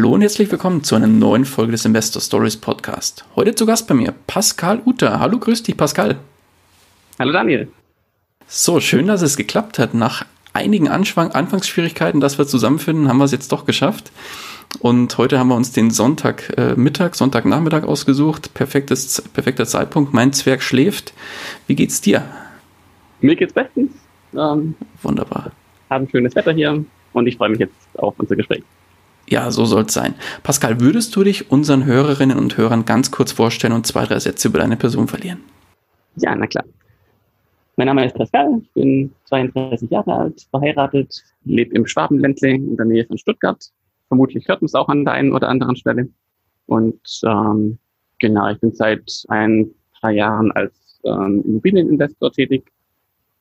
Hallo und herzlich willkommen zu einer neuen Folge des Investor Stories Podcast. Heute zu Gast bei mir Pascal Uter. Hallo, grüß dich, Pascal. Hallo, Daniel. So, schön, dass es geklappt hat. Nach einigen Anfang Anfangsschwierigkeiten, dass wir zusammenfinden, haben wir es jetzt doch geschafft. Und heute haben wir uns den Sonntag äh, Mittag, Sonntagnachmittag ausgesucht. Perfektes, perfekter Zeitpunkt. Mein Zwerg schläft. Wie geht's dir? Mir geht's bestens. Ähm, Wunderbar. Haben schönes Wetter hier und ich freue mich jetzt auf unser Gespräch. Ja, so soll es sein. Pascal, würdest du dich unseren Hörerinnen und Hörern ganz kurz vorstellen und zwei, drei Sätze über deine Person verlieren? Ja, na klar. Mein Name ist Pascal, ich bin 32 Jahre alt, verheiratet, lebe im Schwabenländle in der Nähe von Stuttgart. Vermutlich hört man es auch an der einen oder anderen Stelle. Und ähm, genau, ich bin seit ein paar Jahren als ähm, Immobilieninvestor tätig,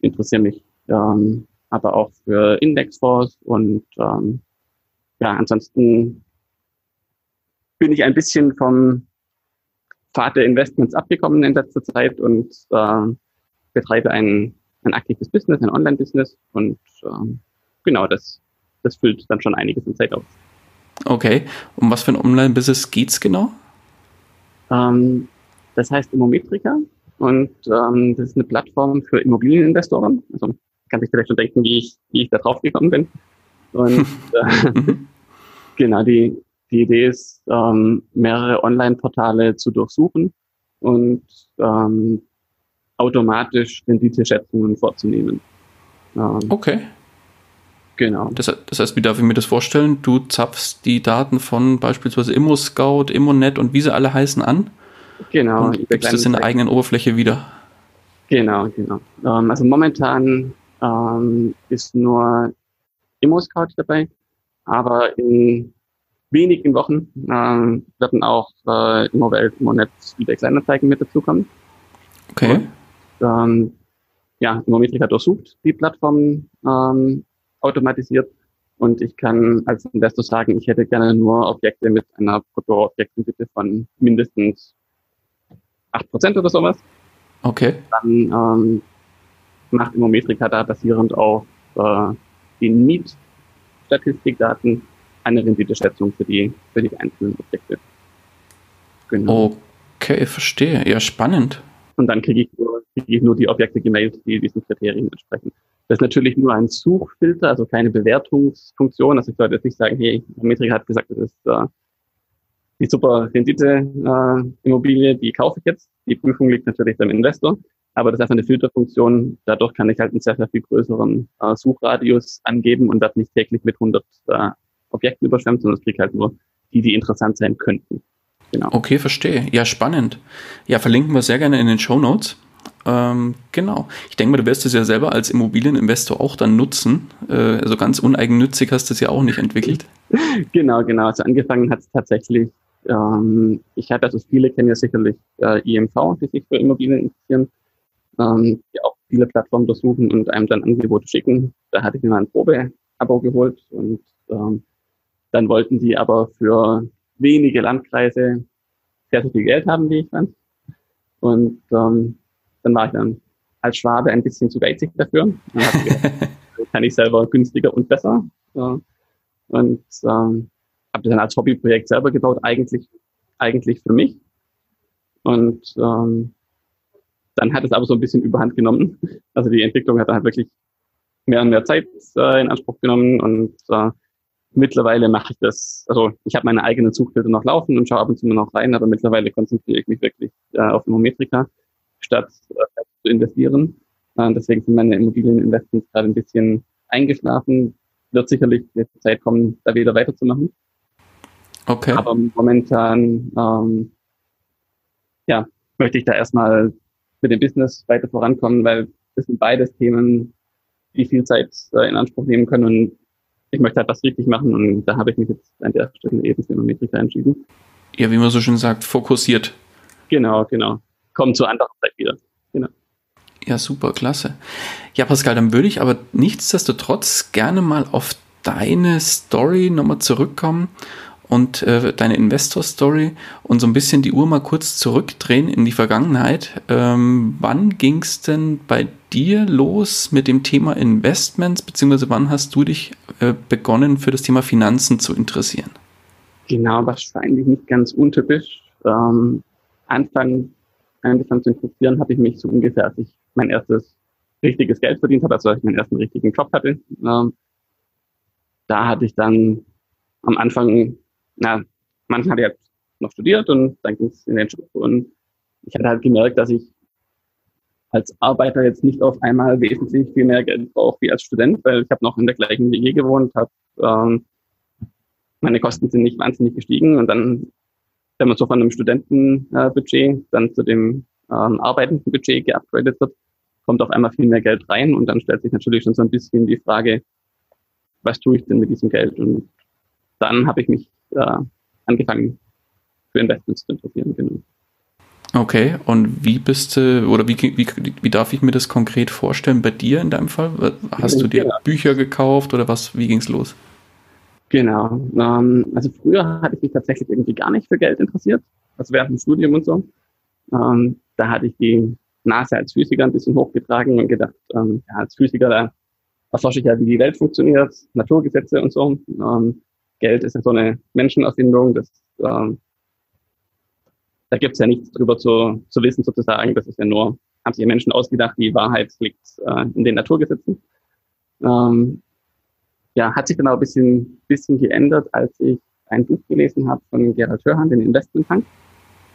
interessiere mich ähm, aber auch für Indexfonds und ähm, ja, ansonsten bin ich ein bisschen vom Pfad der Investments abgekommen in letzter Zeit und äh, betreibe ein, ein aktives Business, ein Online-Business und äh, genau, das, das füllt dann schon einiges in Zeit auf. Okay, um was für ein Online-Business geht's genau? Ähm, das heißt Immometrika und ähm, das ist eine Plattform für Immobilieninvestoren. Also kann sich vielleicht schon denken, wie ich, wie ich da drauf gekommen bin. Und äh, mhm. genau, die, die Idee ist, ähm, mehrere Online-Portale zu durchsuchen und ähm, automatisch Renditeschätzungen vorzunehmen. Ähm, okay. Genau. Das, das, heißt, wie darf ich mir das vorstellen? Du zapfst die Daten von beispielsweise ImmoScout, ImmoNet und wie sie alle heißen an? Genau. Und gibst das in der eigenen Oberfläche wieder? Genau, genau. Ähm, also momentan ähm, ist nur Immo-Scout dabei, aber in wenigen Wochen äh, werden auch äh, Immowelt, Immonet, eBay Kleinanzeigen mit dazukommen. Okay. Und, ähm, ja, Immometrika durchsucht die Plattform ähm, automatisiert und ich kann als Investor sagen, ich hätte gerne nur Objekte mit einer Bruttoobjektendichte von mindestens acht Prozent oder sowas. Okay. Dann ähm, macht Immometrika da basierend auf äh, den Mietstatistikdaten eine Renditeschätzung für die, für die einzelnen Objekte. Genau. Okay, verstehe. Ja, spannend. Und dann kriege ich, nur, kriege ich nur die Objekte gemailt, die diesen Kriterien entsprechen. Das ist natürlich nur ein Suchfilter, also keine Bewertungsfunktion. Also ich sollte jetzt nicht sagen, hey, Metrika hat gesagt, das ist äh, die super Rendite-Immobilie, äh, die kaufe ich jetzt. Die Prüfung liegt natürlich beim Investor. Aber das ist einfach eine Filterfunktion. Dadurch kann ich halt einen sehr, sehr viel größeren äh, Suchradius angeben und das nicht täglich mit 100 äh, Objekten überschwemmt, sondern es kriegt halt nur die, die interessant sein könnten. Genau. Okay, verstehe. Ja, spannend. Ja, verlinken wir sehr gerne in den Show Notes. Ähm, genau. Ich denke mal, du wirst es ja selber als Immobilieninvestor auch dann nutzen. Äh, also ganz uneigennützig hast du es ja auch nicht entwickelt. genau, genau. Also angefangen hat es tatsächlich, ähm, ich hatte, also viele kennen ja sicherlich äh, IMV, die sich für Immobilien interessieren ähm, die auch viele Plattformen untersuchen und einem dann Angebote schicken. Da hatte ich mir mal ein Probeabo geholt und ähm, dann wollten die aber für wenige Landkreise sehr, sehr viel Geld haben, wie ich fand. Und ähm, dann war ich dann als Schwabe ein bisschen zu geizig dafür. Und gedacht, kann ich selber günstiger und besser. Ja. Und ähm, habe das dann als Hobbyprojekt selber gebaut, eigentlich, eigentlich für mich. Und ähm, dann hat es aber so ein bisschen überhand genommen. Also die Entwicklung hat dann halt wirklich mehr und mehr Zeit äh, in Anspruch genommen und äh, mittlerweile mache ich das, also ich habe meine eigenen Suchfilter noch laufen und schaue ab und zu noch rein, aber mittlerweile konzentriere ich mich wirklich äh, auf Immometrika, statt äh, zu investieren. Äh, deswegen sind meine Immobilieninvestments gerade ein bisschen eingeschlafen. Wird sicherlich jetzt Zeit kommen, da wieder weiterzumachen. Okay. Aber momentan ähm, ja, möchte ich da erstmal mit dem Business weiter vorankommen, weil das sind beides Themen, die viel Zeit äh, in Anspruch nehmen können und ich möchte halt was richtig machen und da habe ich mich jetzt an der Stelle eben für Metrika entschieden. Ja, wie man so schön sagt, fokussiert. Genau, genau. Kommen zur anderen Zeit wieder. Genau. Ja, super, klasse. Ja, Pascal, dann würde ich aber nichtsdestotrotz gerne mal auf deine Story nochmal zurückkommen und äh, deine Investor-Story und so ein bisschen die Uhr mal kurz zurückdrehen in die Vergangenheit. Ähm, wann ging es denn bei dir los mit dem Thema Investments, beziehungsweise wann hast du dich äh, begonnen für das Thema Finanzen zu interessieren? Genau, wahrscheinlich nicht ganz untypisch. Ähm, Anfang angefangen zu interessieren, habe ich mich so ungefähr, als ich mein erstes richtiges Geld verdient habe, also als ich meinen ersten richtigen Job hatte. Ähm, da hatte ich dann am Anfang, na, manchmal hatte ich halt noch studiert und dann ging es in den Job und ich hatte halt gemerkt, dass ich als Arbeiter jetzt nicht auf einmal wesentlich viel mehr Geld brauche wie als Student, weil ich habe noch in der gleichen WG gewohnt, habe ähm, meine Kosten sind nicht wahnsinnig gestiegen und dann, wenn man so von einem Studentenbudget äh, dann zu dem ähm, arbeitenden Budget geupgradet wird, kommt auf einmal viel mehr Geld rein und dann stellt sich natürlich schon so ein bisschen die Frage, was tue ich denn mit diesem Geld? Und dann habe ich mich äh, angefangen für Investments zu interessieren. Genau. Okay, und wie bist du, oder wie, wie, wie darf ich mir das konkret vorstellen bei dir in deinem Fall? Hast du dir ja. Bücher gekauft oder was, wie ging es los? Genau, ähm, also früher hatte ich mich tatsächlich irgendwie gar nicht für Geld interessiert, also während dem Studium und so. Ähm, da hatte ich die Nase als Physiker ein bisschen hochgetragen und gedacht, ähm, ja, als Physiker, da erforsche ich ja, wie die Welt funktioniert, Naturgesetze und so. Ähm, Geld ist ja so eine Menschenerfindung, das ähm, da gibt es ja nichts drüber zu, zu wissen sozusagen. Das ist ja nur, haben sich Menschen ausgedacht, die Wahrheit liegt äh, in den Naturgesetzen. Ähm, ja, hat sich dann auch ein bisschen, bisschen geändert, als ich ein Buch gelesen habe von Gerald Hörhan, den Investment Tank.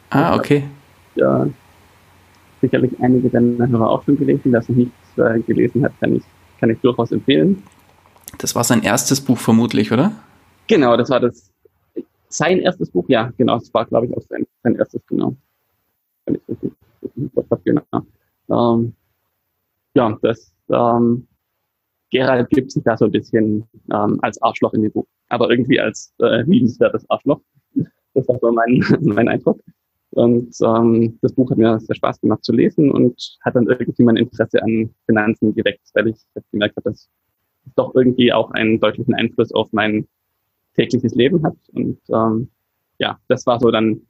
Ah, okay. Ja, sicherlich einige deiner Hörer auch schon gelesen. Wer es noch nichts äh, gelesen hat, kann ich, kann ich durchaus empfehlen. Das war sein erstes Buch vermutlich, oder? Genau, das war das sein erstes Buch, ja, genau, das war, glaube ich, auch sein, sein erstes, genau. Wenn ich richtig, richtig genau. Ähm, ja, das ähm, Gerald gibt sich da so ein bisschen ähm, als Arschloch in dem Buch, aber irgendwie als äh, liebenswertes Arschloch. Das war so mein, mein Eindruck. Und ähm, das Buch hat mir sehr Spaß gemacht zu lesen und hat dann irgendwie mein Interesse an Finanzen geweckt, weil ich gemerkt habe, dass es doch irgendwie auch einen deutlichen Einfluss auf mein tägliches Leben hat. Und ähm, ja, das war so dann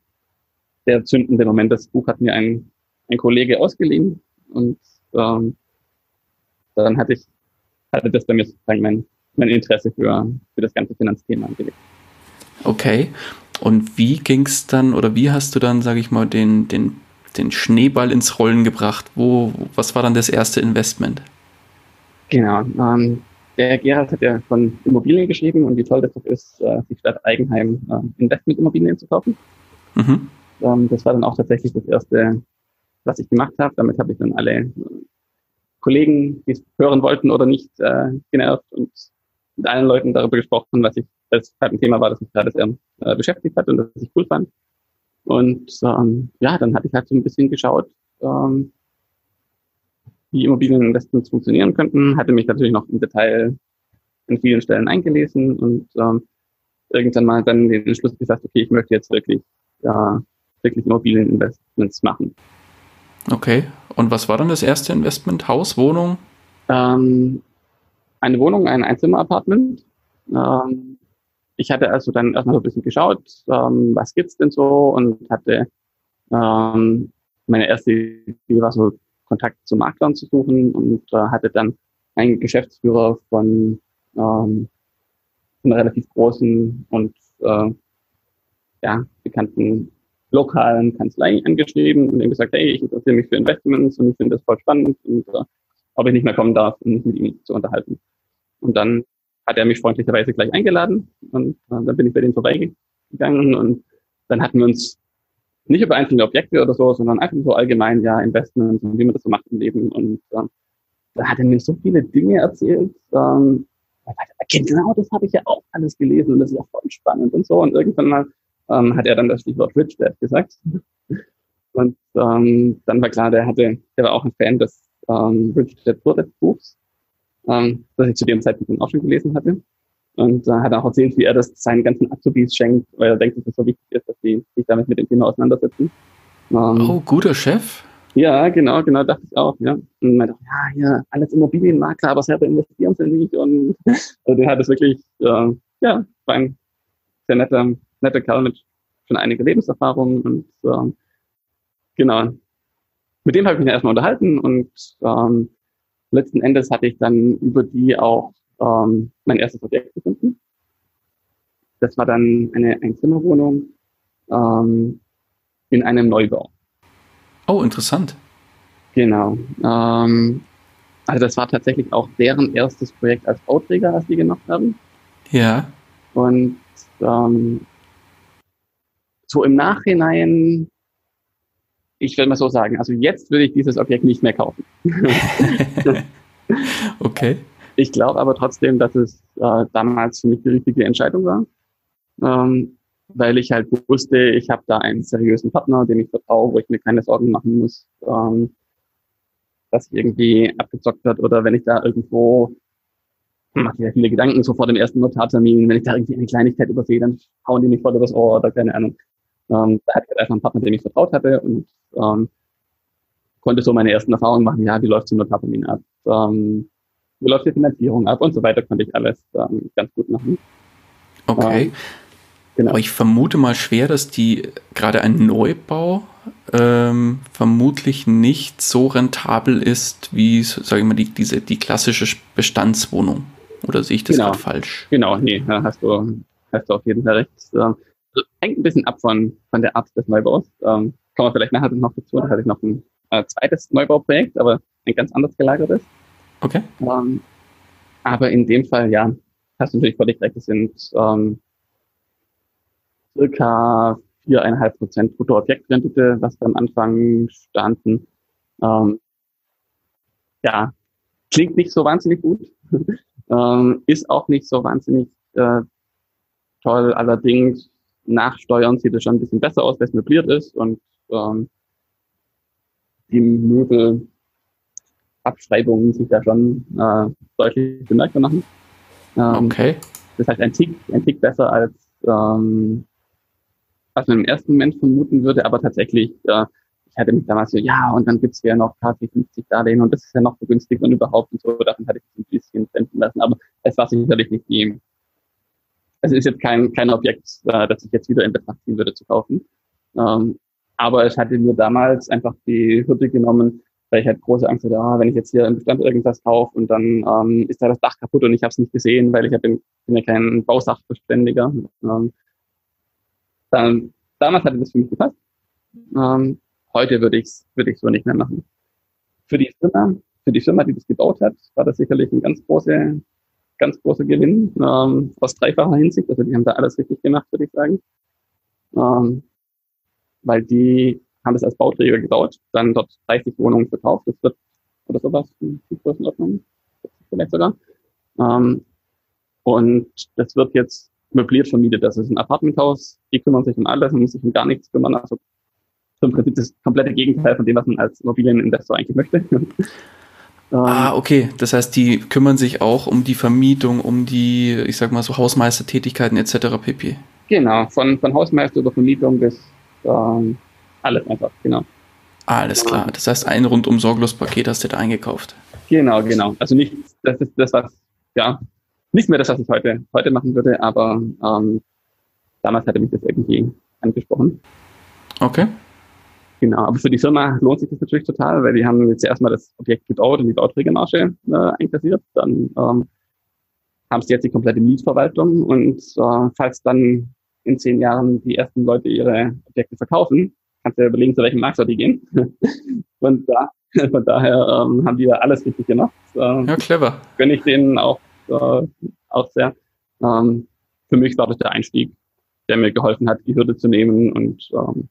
der zündende Moment. Das Buch hat mir ein, ein Kollege ausgeliehen und ähm, dann hatte ich hatte das bei mir sozusagen mein, mein Interesse für, für das ganze Finanzthema angelegt. Okay. Und wie ging es dann oder wie hast du dann, sage ich mal, den, den, den Schneeball ins Rollen gebracht? Wo, was war dann das erste Investment? Genau. Ähm, der Gerhard hat ja von Immobilien geschrieben und wie toll das doch ist, äh, die Stadt Eigenheim äh, Investmentimmobilien zu kaufen. Mhm. Ähm, das war dann auch tatsächlich das erste, was ich gemacht habe. Damit habe ich dann alle äh, Kollegen, die es hören wollten oder nicht, äh, genervt und mit allen Leuten darüber gesprochen, was ich, das halt ein Thema war, das mich gerade sehr äh, beschäftigt hat und das ich cool fand. Und ähm, ja, dann hatte ich halt so ein bisschen geschaut, ähm, wie Immobilieninvestments funktionieren könnten, hatte mich natürlich noch im Detail an vielen Stellen eingelesen und ähm, irgendwann mal dann den Entschluss gesagt, okay, ich möchte jetzt wirklich, ja, wirklich Immobilieninvestments machen. Okay. Und was war dann das erste Investment? Haus, Wohnung? Ähm, eine Wohnung, ein Einzimmer-Apartment. Ähm, ich hatte also dann erstmal so ein bisschen geschaut, ähm, was gibt's denn so und hatte ähm, meine erste Idee war so Kontakt zu Maklern zu suchen und äh, hatte dann einen Geschäftsführer von ähm, einer relativ großen und äh, ja, bekannten lokalen Kanzlei angeschrieben und ihm gesagt, hey, ich interessiere mich für Investments und ich finde das voll spannend und äh, ob ich nicht mehr kommen darf, um mich mit ihm zu unterhalten. Und dann hat er mich freundlicherweise gleich eingeladen und äh, dann bin ich bei dem vorbeigegangen und dann hatten wir uns nicht über einzelne Objekte oder so, sondern einfach so allgemein, ja, Investments und wie man das so macht im Leben. Und ähm, da hat er mir so viele Dinge erzählt. Ähm, genau das habe ich ja auch alles gelesen und das ist ja voll spannend und so. Und irgendwann mal ähm, hat er dann das Stichwort Rich Dad gesagt. Und ähm, dann war klar, der hatte, der war auch ein Fan des ähm, Rich Dad Poor Dad Buchs, ähm, das ich zu dem Zeitpunkt auch schon gelesen hatte. Und äh, hat auch erzählt, wie er das seinen ganzen Azubis schenkt, weil er denkt, dass es so wichtig ist, dass sie sich damit mit dem Thema auseinandersetzen. Ähm, oh, guter Chef. Ja, genau, genau, dachte ich auch, ja. Und meinte, ja, hier, alles Immobilienmakler, aber selber investieren sie nicht. Und also der hat es wirklich, äh, ja, war ein sehr netter, netter Kerl mit schon einige Lebenserfahrung und äh, genau. Mit dem habe ich mich erstmal unterhalten und ähm, letzten Endes hatte ich dann über die auch ähm, mein erstes Objekt gefunden. Das war dann eine Einzimmerwohnung ähm, in einem Neubau. Oh, interessant. Genau. Ähm, also das war tatsächlich auch deren erstes Projekt als Bauträger, was die gemacht haben. Ja. Und ähm, so im Nachhinein, ich will mal so sagen, also jetzt würde ich dieses Objekt nicht mehr kaufen. okay. Ich glaube aber trotzdem, dass es äh, damals für mich die richtige Entscheidung war, ähm, weil ich halt wusste, ich habe da einen seriösen Partner, dem ich vertraue, wo ich mir keine Sorgen machen muss, ähm, dass irgendwie abgezockt wird oder wenn ich da irgendwo mache ich ja viele Gedanken so vor dem ersten Notartermin, wenn ich da irgendwie eine Kleinigkeit übersehe, dann hauen die mich voll übers Ohr oder keine Ahnung. Ähm, da hatte ich halt einfach einen Partner, dem ich vertraut hatte und ähm, konnte so meine ersten Erfahrungen machen, ja, wie läuft so ein Notartermin ab, ähm, wie läuft die Finanzierung ab und so weiter, konnte ich alles ähm, ganz gut machen. Okay. Ähm, genau. Aber ich vermute mal schwer, dass die gerade ein Neubau ähm, vermutlich nicht so rentabel ist wie, sage ich mal, die, diese, die klassische Bestandswohnung. Oder sehe ich das genau. gerade falsch? Genau, nee, hast du, hast du auf jeden Fall recht. Ähm, hängt ein bisschen ab von, von der Art des Neubaus. Ähm, kommen wir vielleicht nachher noch dazu. Da hatte ich noch ein äh, zweites Neubauprojekt, aber ein ganz anderes gelagertes. Okay. Ähm, aber in dem Fall, ja, hast du natürlich völlig recht. Es sind ähm, circa viereinhalb Prozent Bruttoobjektrendite, was da am Anfang standen. Ähm, ja, klingt nicht so wahnsinnig gut, ähm, ist auch nicht so wahnsinnig äh, toll. Allerdings nach Steuern sieht es schon ein bisschen besser aus, wenn es möbliert ist und ähm, die Möbelabschreibungen sich da schon äh, deutlich bemerkbar machen. Ähm, okay. Das heißt, ein Tick, ein Tick besser als ähm, was man im ersten Moment vermuten würde, aber tatsächlich, äh, ich hatte mich damals so, ja, und dann gibt's ja noch KfW 50 Darlehen und das ist ja noch begünstigt und überhaupt und so, davon hatte ich ein bisschen senden lassen, aber es war sicherlich nicht die es ist jetzt kein, kein Objekt, äh, das ich jetzt wieder in Betracht ziehen würde zu kaufen. Ähm, aber es hatte mir damals einfach die Hürde genommen, weil ich halt große Angst hatte, ah, wenn ich jetzt hier im Bestand irgendwas kaufe und dann ähm, ist da das Dach kaputt und ich habe es nicht gesehen, weil ich hab, bin, bin ja kein Bausachverständiger. Ähm, dann, damals hatte das für mich gepasst. Ähm, heute würde ich es würde ich so nicht mehr machen. Für die Firma, für die Firma, die das gebaut hat, war das sicherlich ein ganz große, ganz großer Gewinn ähm, aus dreifacher Hinsicht. Also die haben da alles richtig gemacht, würde ich sagen. Ähm, weil die haben es als Bauträger gebaut, dann dort 30 Wohnungen verkauft. Das wird, oder sowas, in Größenordnung, vielleicht sogar. Ähm, und das wird jetzt möbliert vermietet. Das ist ein Apartmenthaus. Die kümmern sich um alles und müssen sich um gar nichts kümmern. Also im Prinzip das komplette Gegenteil von dem, was man als Immobilieninvestor eigentlich möchte. Ah, ähm, okay. Das heißt, die kümmern sich auch um die Vermietung, um die, ich sag mal so Hausmeistertätigkeiten etc. pp. Genau, von, von Hausmeister über Vermietung bis ähm, alles einfach, genau. Alles klar. Das heißt, ein rundum sorglos Paket hast du da eingekauft. Genau, genau. Also nicht, das ist das, was, ja, nicht mehr das, was ich heute, heute machen würde, aber ähm, damals hatte mich das irgendwie angesprochen. Okay. Genau, aber für die Firma lohnt sich das natürlich total, weil die haben jetzt erstmal das Objekt gebaut und die Bauträgermarge äh, einkassiert. Dann ähm, haben sie jetzt die komplette Mietverwaltung und äh, falls dann in zehn Jahren die ersten Leute ihre Objekte verkaufen, kannst du ja überlegen, zu welchem Markt soll die gehen. und da, von daher ähm, haben die da alles richtig gemacht. Ähm, ja, clever. Gönne ich denen auch, äh, auch sehr. Ähm, für mich war das der Einstieg, der mir geholfen hat, die Hürde zu nehmen und ähm,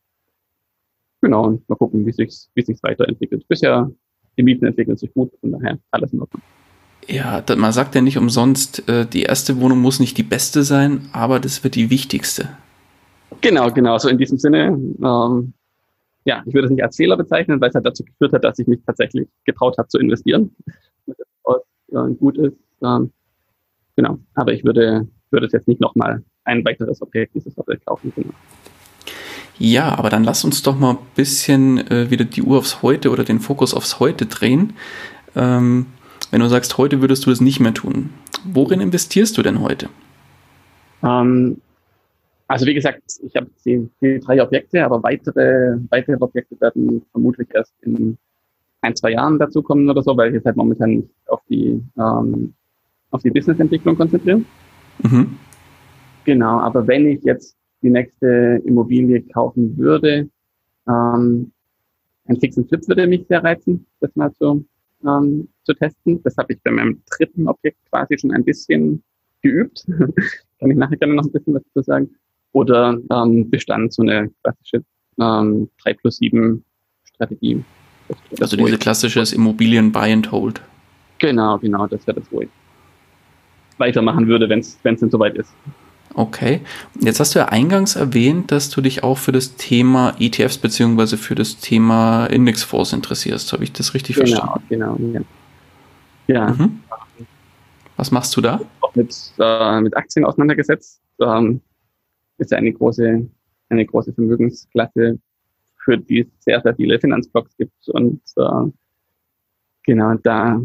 Genau, und mal gucken, wie sich's, wie sich's weiterentwickelt. Bisher, die Mieten entwickeln sich gut, von daher alles in Ordnung. Ja, man sagt ja nicht umsonst, äh, die erste Wohnung muss nicht die beste sein, aber das wird die wichtigste. Genau, genau, so in diesem Sinne. Ähm, ja, ich würde es nicht als Fehler bezeichnen, weil es halt dazu geführt hat, dass ich mich tatsächlich getraut habe zu investieren. Äh, gut ist. Ähm, genau. Aber ich würde, würde es jetzt nicht nochmal ein weiteres Objekt dieses Sorte kaufen. Genau. Ja, aber dann lass uns doch mal ein bisschen äh, wieder die Uhr aufs Heute oder den Fokus aufs Heute drehen. Ähm, wenn du sagst, heute würdest du das nicht mehr tun, worin investierst du denn heute? Ähm, also wie gesagt, ich habe die, die, drei Objekte, aber weitere, weitere Objekte werden vermutlich erst in ein, zwei Jahren dazukommen oder so, weil ich jetzt halt momentan nicht auf die, ähm, auf die Businessentwicklung konzentriere. Mhm. Genau, aber wenn ich jetzt die nächste Immobilie kaufen würde, ähm, ein fixen Flip würde mich sehr reizen, das mal zu, ähm, zu testen. Das habe ich bei meinem dritten Objekt quasi schon ein bisschen geübt. Kann ich nachher gerne noch ein bisschen was dazu sagen. Oder ähm, Bestand, so eine klassische ähm, 3 plus 7 Strategie. Also diese klassisches Immobilien Buy and Hold. Genau, genau, das wäre das, wo ich weitermachen würde, wenn es denn soweit ist. Okay. Jetzt hast du ja eingangs erwähnt, dass du dich auch für das Thema ETFs beziehungsweise für das Thema Indexfonds interessierst. Habe ich das richtig genau, verstanden? Genau, ja. ja. Mhm. Was machst du da? Auch mit, äh, mit Aktien auseinandergesetzt. Ähm, ist ja eine große, eine große Vermögensklasse, für die es sehr, sehr viele Finanzblogs gibt. Und äh, genau, da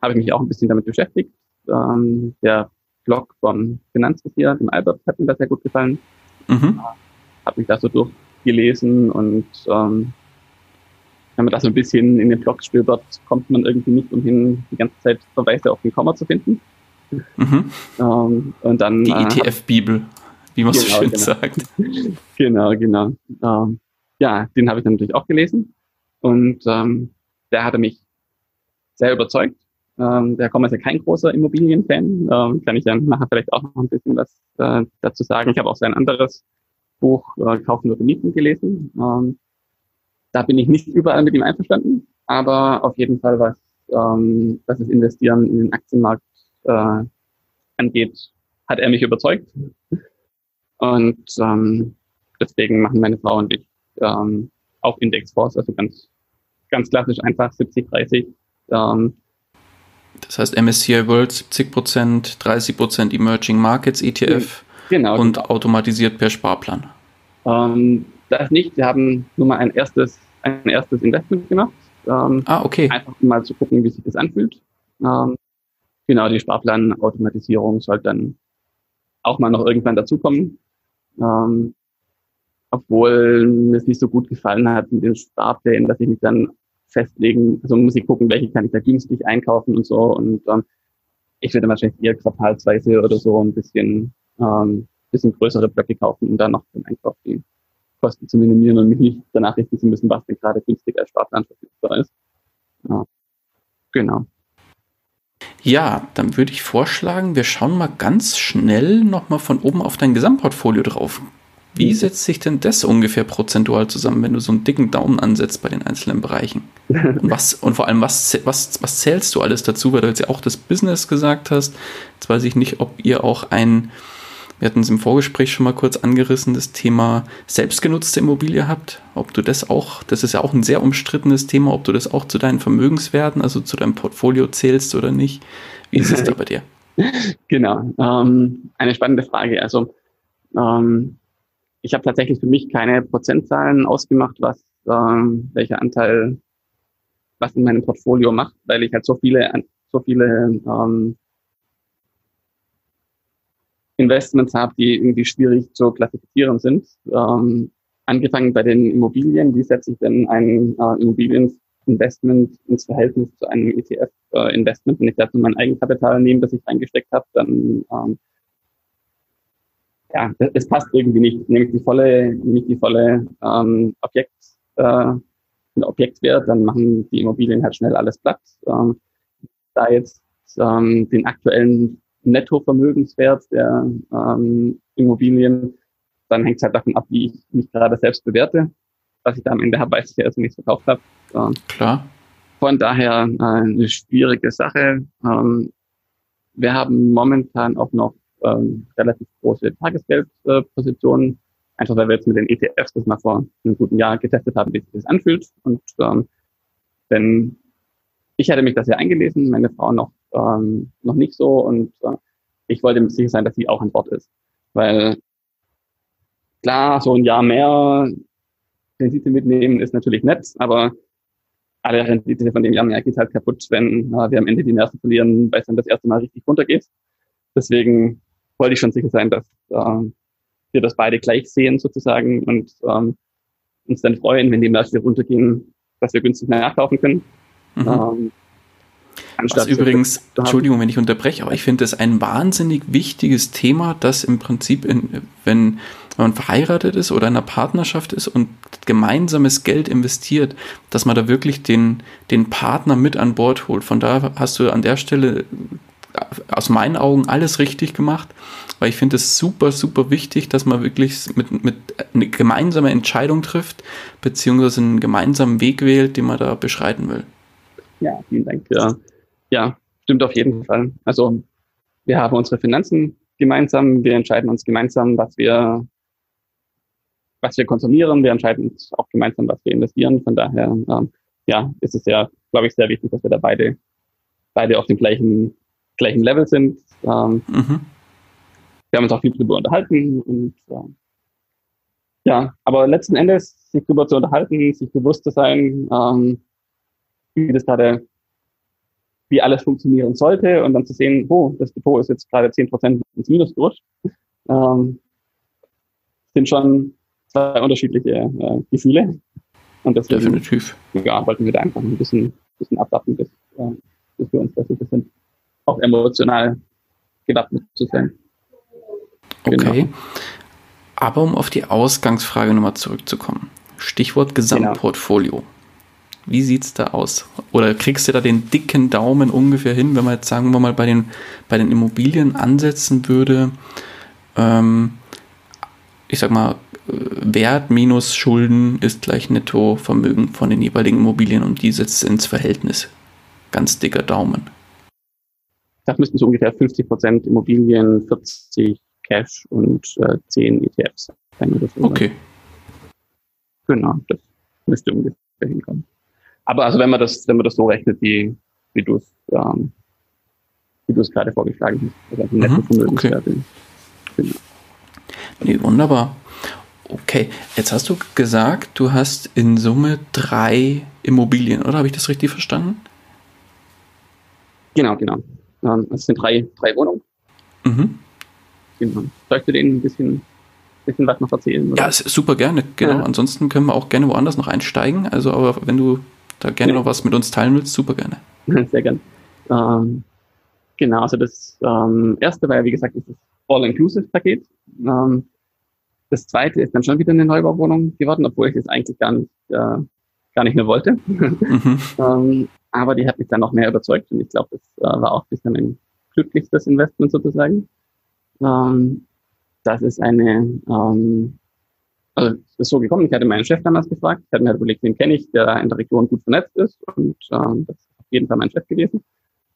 habe ich mich auch ein bisschen damit beschäftigt. Ähm, der Blog vom Finanzvisier, dem Albert, hat mir das sehr gut gefallen. Mhm. Habe mich da so durchgelesen und ähm, wenn man da so ein bisschen in den Blog stöbert, kommt man irgendwie nicht umhin, die ganze Zeit Verweise auf den Komma zu finden. Mhm. Ähm, und dann, die ETF-Bibel, wie man genau, so schön genau. sagt. genau, genau. Ähm, ja, den habe ich dann natürlich auch gelesen und ähm, der hatte mich sehr überzeugt. Ähm, der Komma ist ja kein großer Immobilienfan. Ähm, kann ich dann nachher vielleicht auch noch ein bisschen was äh, dazu sagen. Ich habe auch sein anderes Buch äh, Kaufen oder Mieten gelesen. Ähm, da bin ich nicht überall mit ihm einverstanden, aber auf jeden Fall, was, ähm, was das Investieren in den Aktienmarkt äh, angeht, hat er mich überzeugt. Und ähm, deswegen machen meine Frau und ich ähm, auch Indexfonds, also ganz, ganz klassisch einfach 70, 30. Ähm, das heißt MSCI World 70%, 30% Emerging Markets ETF genau, und genau. automatisiert per Sparplan. Ähm, das nicht. Wir haben nur mal ein erstes, ein erstes Investment gemacht. Ähm, ah, okay. Einfach mal zu gucken, wie sich das anfühlt. Ähm, genau, die Sparplan-Automatisierung soll dann auch mal noch irgendwann dazukommen. Ähm, obwohl mir es nicht so gut gefallen hat mit den Sparplänen, dass ich mich dann festlegen, also muss ich gucken, welche kann ich da günstig einkaufen und so. Und ähm, ich würde wahrscheinlich eher quartalsweise oder so ein bisschen, ähm, bisschen größere Blöcke kaufen, um dann noch den Einkauf die Kosten zu minimieren und mich nicht danach richten zu müssen, was denn gerade günstig als Sparplan verfügbar ist. Ja. Genau. Ja, dann würde ich vorschlagen, wir schauen mal ganz schnell nochmal von oben auf dein Gesamtportfolio drauf. Wie mhm. setzt sich denn das ungefähr prozentual zusammen, wenn du so einen dicken Daumen ansetzt bei den einzelnen Bereichen? Und, was, und vor allem, was, was, was zählst du alles dazu, weil du jetzt ja auch das Business gesagt hast. Jetzt weiß ich nicht, ob ihr auch ein, wir hatten es im Vorgespräch schon mal kurz angerissen, das Thema selbstgenutzte Immobilie habt. Ob du das auch, das ist ja auch ein sehr umstrittenes Thema, ob du das auch zu deinen Vermögenswerten, also zu deinem Portfolio zählst oder nicht. Wie ist es da bei dir? Genau, ähm, eine spannende Frage. Also ähm, ich habe tatsächlich für mich keine Prozentzahlen ausgemacht, was ähm, welcher Anteil was in meinem Portfolio macht, weil ich halt so viele so viele ähm, Investments habe, die irgendwie schwierig zu klassifizieren sind. Ähm, angefangen bei den Immobilien, wie setze ich denn ein äh, Immobilieninvestment ins Verhältnis zu einem ETF-Investment? Äh, Wenn ich dazu mein Eigenkapital nehme, das ich reingesteckt habe, dann ähm, ja, es passt irgendwie nicht. Nehme ich die volle, nehme ich die volle ähm, Objekt, äh, Objektwert, dann machen die Immobilien halt schnell alles platt. Ähm, da jetzt ähm, den aktuellen Nettovermögenswert der ähm, Immobilien, dann hängt es halt davon ab, wie ich mich gerade selbst bewerte. Was ich da am Ende habe, weiß ich ja, also nichts verkauft habe. Äh, Klar. Von daher äh, eine schwierige Sache. Ähm, wir haben momentan auch noch ähm, relativ große Tagesgeldpositionen, einfach weil wir jetzt mit den ETFs das mal vor einem guten Jahr getestet haben, wie sich das anfühlt. Und ähm, denn ich hatte mich das ja eingelesen, meine Frau noch, ähm, noch nicht so und äh, ich wollte sicher sein, dass sie auch an Bord ist. Weil klar, so ein Jahr mehr Rendite mitnehmen ist natürlich nett, aber alle Rendite von dem Jahr mehr geht halt kaputt, wenn äh, wir am Ende die Nerven verlieren, weil es dann das erste Mal richtig runtergeht. Deswegen wollte ich schon sicher sein, dass äh, wir das beide gleich sehen sozusagen und ähm, uns dann freuen, wenn die Märkte runtergehen, dass wir günstig nachkaufen können. Mhm. Ähm, was übrigens, Entschuldigung, wenn ich unterbreche, aber ich finde das ein wahnsinnig wichtiges Thema, dass im Prinzip, in, wenn man verheiratet ist oder in einer Partnerschaft ist und gemeinsames Geld investiert, dass man da wirklich den, den Partner mit an Bord holt. Von daher hast du an der Stelle aus meinen Augen alles richtig gemacht, weil ich finde es super, super wichtig, dass man wirklich mit, mit eine gemeinsame Entscheidung trifft, beziehungsweise einen gemeinsamen Weg wählt, den man da beschreiten will. Ja, vielen Dank. Ja, ja stimmt auf jeden Fall. Also wir haben unsere Finanzen gemeinsam, wir entscheiden uns gemeinsam, was wir, was wir konsumieren, wir entscheiden uns auch gemeinsam, was wir investieren. Von daher, ähm, ja, ist es ja, glaube ich, sehr wichtig, dass wir da beide, beide auf dem gleichen gleichen Level sind. Ähm, mhm. Wir haben uns auch viel drüber unterhalten und äh, ja, aber letzten Endes sich drüber zu unterhalten, sich bewusst zu sein, ähm, wie das gerade, wie alles funktionieren sollte und dann zu sehen, oh, das Depot ist jetzt gerade zehn Prozent ins Minus durch, ähm, sind schon zwei unterschiedliche äh, Gefühle. Und deswegen, Definitiv. Ja, wollten wir da einfach ein bisschen, bisschen abwarten, bis, äh, bis wir uns da sicher sind auch emotional gewappnet zu sein. Genau. Okay. Aber um auf die Ausgangsfrage nochmal zurückzukommen. Stichwort Gesamtportfolio. Genau. Wie sieht es da aus? Oder kriegst du da den dicken Daumen ungefähr hin, wenn man jetzt sagen wir mal bei den, bei den Immobilien ansetzen würde? Ähm, ich sag mal, Wert minus Schulden ist gleich Nettovermögen von den jeweiligen Immobilien und die setzt ins Verhältnis. Ganz dicker Daumen das müssten so ungefähr 50 Prozent Immobilien, 40 Cash und äh, 10 ETFs sein. Okay. Genau, das müsste ungefähr hinkommen. Aber also wenn man das, wenn man das so rechnet, wie, wie du es, ähm, wie du es gerade vorgeschlagen hast, also. Mhm, okay. Genau. Nee, wunderbar. Okay, jetzt hast du gesagt, du hast in Summe drei Immobilien, oder habe ich das richtig verstanden? Genau, genau. Ähm, es sind drei, drei Wohnungen. Mhm. Genau. Soll ich dir denen ein bisschen, bisschen was noch erzählen? Oder? Ja, super gerne. Genau. Ja. Ansonsten können wir auch gerne woanders noch einsteigen. Also, aber wenn du da gerne ja. noch was mit uns teilen willst, super gerne. Sehr gerne. Ähm, genau, also das ähm, erste war ja, wie gesagt, das All-Inclusive-Paket. Ähm, das zweite ist dann schon wieder eine Neubauwohnung geworden, obwohl ich es eigentlich gar nicht, äh, gar nicht mehr wollte. Mhm. ähm, aber die hat mich dann noch mehr überzeugt und ich glaube, das äh, war auch ein bisschen ein glücklichstes Investment sozusagen. Ähm, das ist eine, ähm, also es ist so gekommen, ich hatte meinen Chef damals gefragt, ich hatte mir halt überlegt, wen kenne ich, der in der Region gut vernetzt ist und ähm, das ist auf jeden Fall mein Chef gewesen.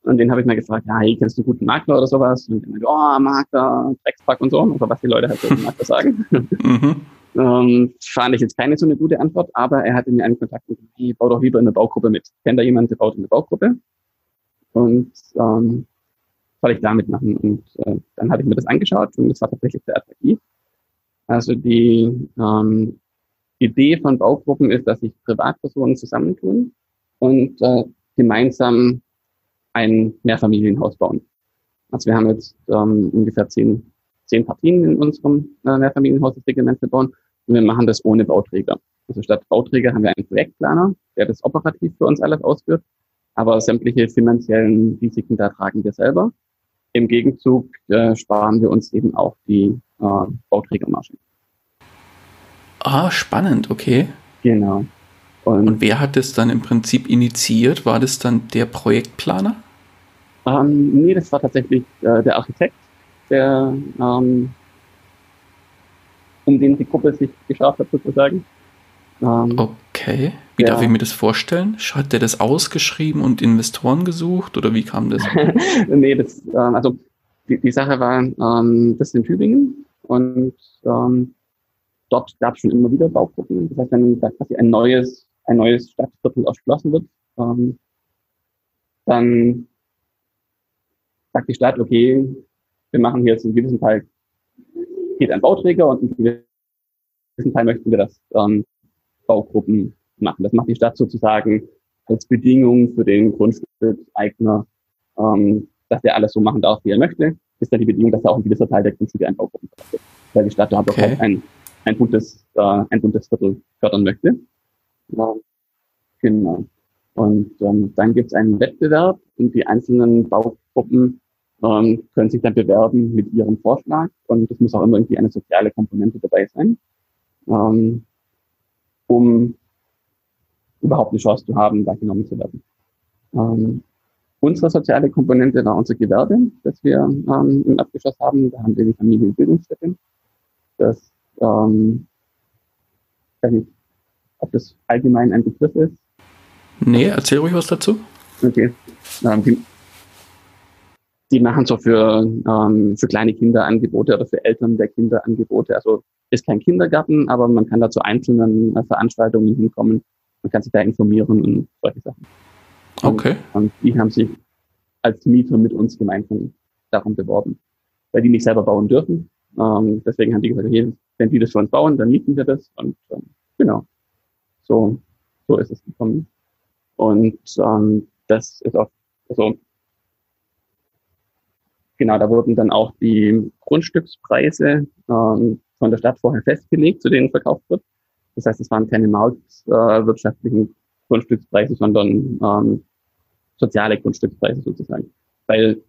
Und den habe ich mir gefragt, ja, hey, kennst du einen guten Makler oder sowas? Und der meinte, oh, Makler, Dreckspack und so, also was die Leute halt so Makler sagen. Mhm. Ähm, fand ich jetzt keine so eine gute Antwort, aber er hatte mir einen Kontakt mit, hey, bau doch lieber in der Baugruppe mit. Kennt da jemand, der baut in der Baugruppe? Und ähm, soll ich da mitmachen? Und äh, dann hatte ich mir das angeschaut und das war tatsächlich sehr attraktiv. Also die ähm, Idee von Baugruppen ist, dass sich Privatpersonen zusammentun und äh, gemeinsam ein Mehrfamilienhaus bauen. Also wir haben jetzt ähm, ungefähr zehn, zehn Partien in unserem äh, Mehrfamilienhaus, das gemeinsam bauen. Und wir machen das ohne Bauträger. Also statt Bauträger haben wir einen Projektplaner, der das operativ für uns alles ausführt. Aber sämtliche finanziellen Risiken da tragen wir selber. Im Gegenzug äh, sparen wir uns eben auch die äh, Bauträgermarge. Ah, spannend, okay. Genau. Und, Und, wer hat das dann im Prinzip initiiert? War das dann der Projektplaner? Ähm, nee, das war tatsächlich äh, der Architekt, der ähm, um den die Gruppe sich geschafft hat, sozusagen. Ähm, okay. Wie ja. darf ich mir das vorstellen? Hat der das ausgeschrieben und Investoren gesucht oder wie kam das? nee, das, äh, also die, die Sache war, ähm, das ist in Tübingen und ähm, dort gab es schon immer wieder Baugruppen. Das heißt, wenn da quasi ein neues, ein neues Stadtviertel erschlossen wird, ähm, dann sagt die Stadt, okay, wir machen hier jetzt einen gewissen Teil, geht ein Bauträger und einen gewissen Teil möchten wir das ähm, Baugruppen machen. Das macht die Stadt sozusagen als Bedingung für den Grundstückeigner, ähm, dass er alles so machen darf, wie er möchte, ist dann die Bedingung, dass er auch ein gewisser Teil der Grundstücke ein Baugruppen verkauft. Weil die Stadt da okay. auch ein, ein buntes, äh, ein buntes Viertel fördern möchte. Ja, genau. Und ähm, dann gibt es einen Wettbewerb und die einzelnen Baugruppen ähm, können sich dann bewerben mit ihrem Vorschlag und es muss auch immer irgendwie eine soziale Komponente dabei sein, ähm, um überhaupt eine Chance zu haben, da genommen zu werden. Ähm, unsere soziale Komponente war unser Gewerbe, das wir ähm, im Abgeschoss haben. Da haben wir die Familienbildungsstätte. Das, ähm, weiß nicht, ob das allgemein ein Begriff ist. Nee, erzähl ruhig was dazu. Okay. Ähm, die, die, machen so für, ähm, für kleine Kinder Angebote oder für Eltern der Kinder Angebote. Also ist kein Kindergarten, aber man kann da zu einzelnen äh, Veranstaltungen hinkommen. Man kann sich da informieren und solche Sachen. Okay. Und, und die haben sich als Mieter mit uns gemeinsam darum beworben, weil die nicht selber bauen dürfen. Ähm, deswegen haben die gesagt, okay, wenn die das für uns bauen, dann mieten wir das. Und ähm, genau, so, so ist es gekommen. Und ähm, das ist auch, also genau, da wurden dann auch die Grundstückspreise ähm, von der Stadt vorher festgelegt, zu denen verkauft wird. Das heißt, es waren keine marktwirtschaftlichen äh, Grundstückspreise, sondern ähm, soziale Grundstückspreise sozusagen, weil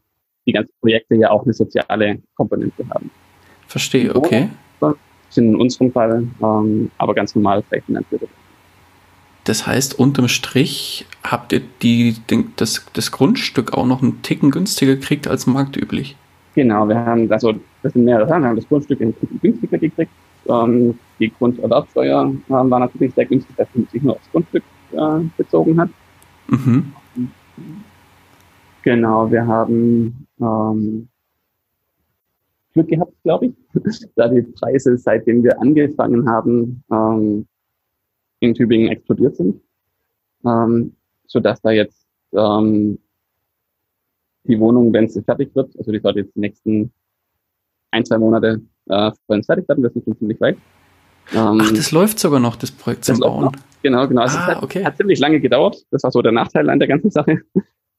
die ganzen Projekte ja auch eine soziale Komponente haben. Verstehe, okay. Sind in unserem Fall ähm, aber ganz normal finanziert. Das heißt, unterm Strich habt ihr die, den, das, das Grundstück auch noch einen Ticken günstiger gekriegt als marktüblich. Genau, wir haben, also das sind mehrere Sachen, wir haben das Grundstück einen Ticken günstiger gekriegt. Ähm, die Grunderwerbsteuer ähm, war natürlich sehr günstig, dass sie sich nur aufs Grundstück äh, bezogen hat. Mhm. Genau, wir haben ähm, Glück gehabt, glaube ich, da die Preise, seitdem wir angefangen haben, ähm, in Tübingen explodiert sind, ähm, sodass da jetzt ähm, die Wohnung, wenn sie fertig wird, also die sollte jetzt die nächsten ein, zwei Monate äh, vor fertig werden, wir sind schon ziemlich weit. Ähm, Ach, das läuft sogar noch, das Projekt zum Bauen. Noch. Genau, genau. Also ah, es hat, okay. hat, ziemlich lange gedauert. Das war so der Nachteil an der ganzen Sache,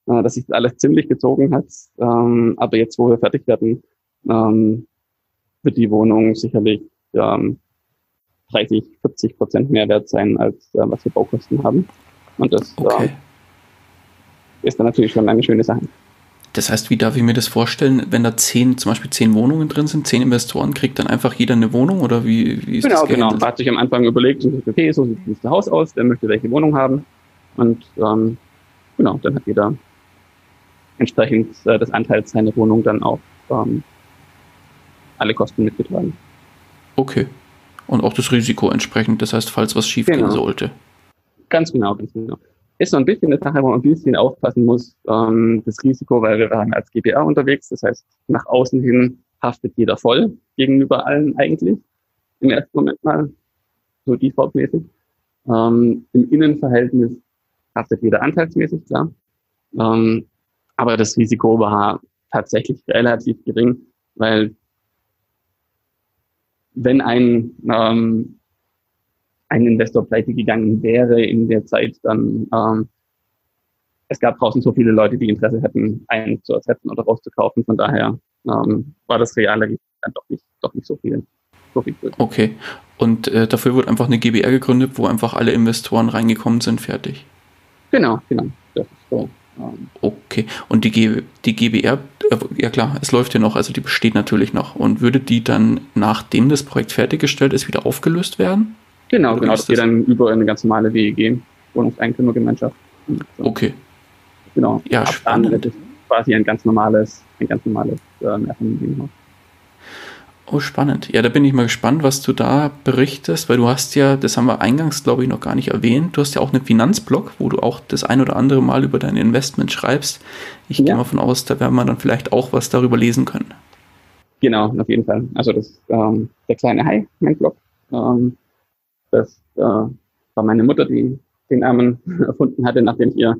äh, dass sich alles ziemlich gezogen hat. Ähm, aber jetzt, wo wir fertig werden, ähm, wird die Wohnung sicherlich ähm, 30, 40 Prozent mehr wert sein, als äh, was wir Baukosten haben. Und das okay. äh, ist dann natürlich schon eine schöne Sache. Das heißt, wie darf ich mir das vorstellen, wenn da zehn, zum Beispiel zehn Wohnungen drin sind, zehn Investoren, kriegt dann einfach jeder eine Wohnung oder wie, wie ist genau, das Genau, genau. Man hat sich am Anfang überlegt, okay, so sieht das Haus aus, wer möchte welche Wohnung haben. Und ähm, genau, dann hat jeder entsprechend äh, des Anteils seiner Wohnung dann auch ähm, alle Kosten mitgetragen. Okay und auch das Risiko entsprechend. Das heißt, falls was schief genau. gehen sollte. Ganz genau, ganz genau. Ist so ein bisschen eine Sache, wo man ein bisschen aufpassen muss, ähm, das Risiko, weil wir waren als GBR unterwegs. Das heißt, nach außen hin haftet jeder voll gegenüber allen eigentlich. Im ersten Moment mal so defaultmäßig. Ähm, Im Innenverhältnis haftet jeder anteilsmäßig, klar. Ähm, aber das Risiko war tatsächlich relativ gering, weil wenn ein, ähm, ein Investor pleite gegangen wäre in der Zeit, dann ähm, es gab draußen so viele Leute, die Interesse hätten, einen zu ersetzen oder rauszukaufen. Von daher ähm, war das reale dann doch nicht, doch nicht so viel. So viel okay. Und äh, dafür wird einfach eine GBR gegründet, wo einfach alle Investoren reingekommen sind, fertig. Genau, genau. Das ist so. Okay. Und die, G die GBR, äh, ja klar, es läuft ja noch, also die besteht natürlich noch. Und würde die dann, nachdem das Projekt fertiggestellt ist, wieder aufgelöst werden? Genau, Oder genau. Das geht dann über eine ganz normale WEG, Wohnungseigentümergemeinschaft. So. Okay. Genau. Ja, Ab spannend. Das ist quasi ein ganz normales, ein ganz normales äh, Mehrfamilienhaus. Oh, spannend. Ja, da bin ich mal gespannt, was du da berichtest, weil du hast ja, das haben wir eingangs, glaube ich, noch gar nicht erwähnt, du hast ja auch einen Finanzblog, wo du auch das ein oder andere Mal über dein Investment schreibst. Ich ja. gehe mal von aus, da werden wir dann vielleicht auch was darüber lesen können. Genau, auf jeden Fall. Also das ähm, der kleine Hai, mein Blog. Ähm, das äh, war meine Mutter, die den Namen erfunden hatte, nachdem ich ihr,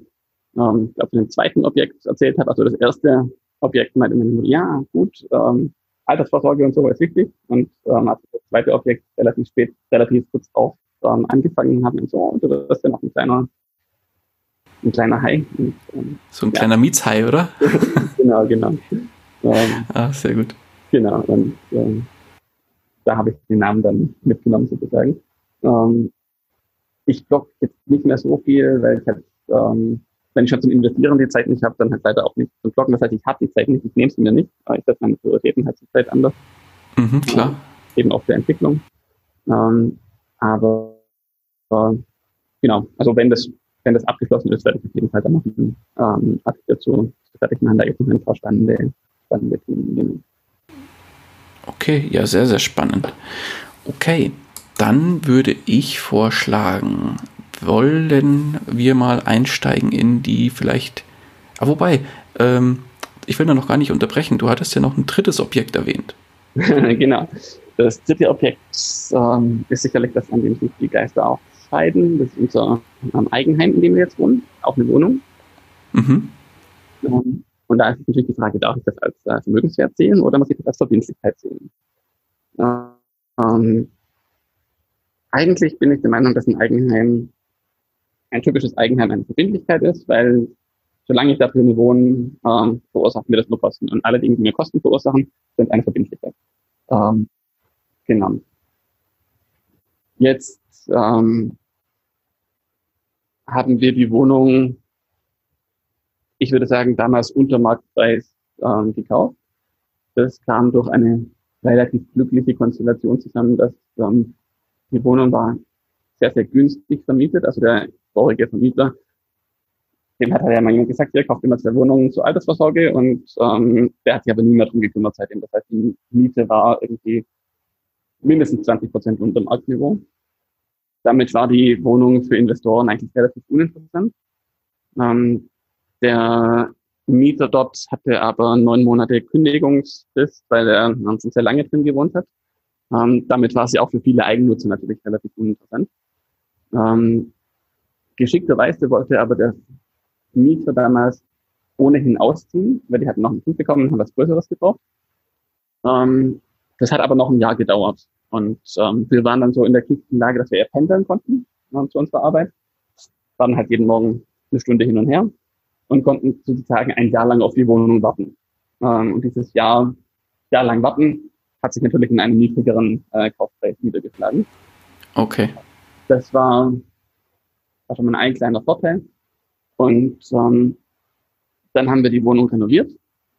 ähm, glaube dem zweiten Objekt erzählt habe. Also das erste Objekt meinte man, ja, gut, ähm, Altersvorsorge und so ist wichtig. Und ähm, als das zweite Objekt relativ spät, relativ kurz drauf ähm, angefangen haben und so, und du wirst ja noch ein kleiner, ein kleiner Hai. Und, ähm, so ein ja. kleiner Mietshai, oder? genau, genau. Ähm, ah, sehr gut. Genau, und ähm, da habe ich den Namen dann mitgenommen sozusagen. Ähm, ich blogge jetzt nicht mehr so viel, weil ich halt, ähm, wenn ich schon zum Investieren die Zeit nicht habe, dann halt leider auch nicht zum Bloggen. Das heißt, ich habe die Zeit nicht, ich nehme sie mir nicht, aber ich setze meine Prioritäten halt zur Zeit anders. Mhm, klar. Äh, eben auch für Entwicklung. Ähm, aber äh, genau, also wenn das, wenn das abgeschlossen ist, werde ich auf jeden Fall dann noch einen ähm, Artikel dazu fertig machen, da eben ein paar spannende, spannende Themen. Okay, ja, sehr, sehr spannend. Okay, dann würde ich vorschlagen, wollen wir mal einsteigen in die vielleicht. Ah, wobei, ähm, ich will da noch gar nicht unterbrechen. Du hattest ja noch ein drittes Objekt erwähnt. genau. Das dritte Objekt ähm, ist sicherlich das, an dem sich die Geister aufscheiden. Das ist unser ähm, Eigenheim, in dem wir jetzt wohnen, auch eine Wohnung. Mhm. Ähm, und da ist natürlich die Frage, darf ich das als äh, Vermögenswert sehen oder muss ich das als Verbindlichkeit sehen? Ähm, eigentlich bin ich der Meinung, dass ein Eigenheim ein typisches Eigenheim eine Verbindlichkeit ist, weil solange ich dafür wohne, ähm, verursachen mir das nur Kosten. Und alle Dinge, die mir Kosten verursachen, sind eine Verbindlichkeit. Ähm, genau. Jetzt ähm, haben wir die Wohnung ich würde sagen, damals unter Marktpreis ähm, gekauft. Das kam durch eine relativ glückliche Konstellation zusammen, dass ähm, die Wohnung war sehr, sehr günstig vermietet. Also der vorige Vermieter, dem hat ja mal jemand gesagt, er kauft immer zwei Wohnungen zur Altersvorsorge und ähm, der hat sich aber nie mehr drum gekümmert seitdem. Das heißt, die Miete war irgendwie mindestens 20 Prozent unter dem Marktniveau. Damit war die Wohnung für Investoren eigentlich relativ uninteressant. Ähm, der Mieter dort hatte aber neun Monate Kündigungsfrist, weil er schon sehr lange drin gewohnt hat. Ähm, damit war sie auch für viele Eigennutzer natürlich relativ uninteressant. Ähm, geschickterweise wollte aber der Mieter damals ohnehin ausziehen, weil die hatten noch ein Kind bekommen und haben was Größeres gebraucht. Ähm, das hat aber noch ein Jahr gedauert. Und ähm, wir waren dann so in der glücklichen Lage, dass wir eher pendeln konnten äh, zu unserer Arbeit. Waren halt jeden Morgen eine Stunde hin und her und konnten sozusagen ein Jahr lang auf die Wohnung warten. Ähm, und dieses Jahr, Jahr lang warten hat sich natürlich in einem niedrigeren äh, Kaufpreis niedergeschlagen. Okay. Das war, war schon mal ein kleiner Vorteil. Und ähm, dann haben wir die Wohnung renoviert.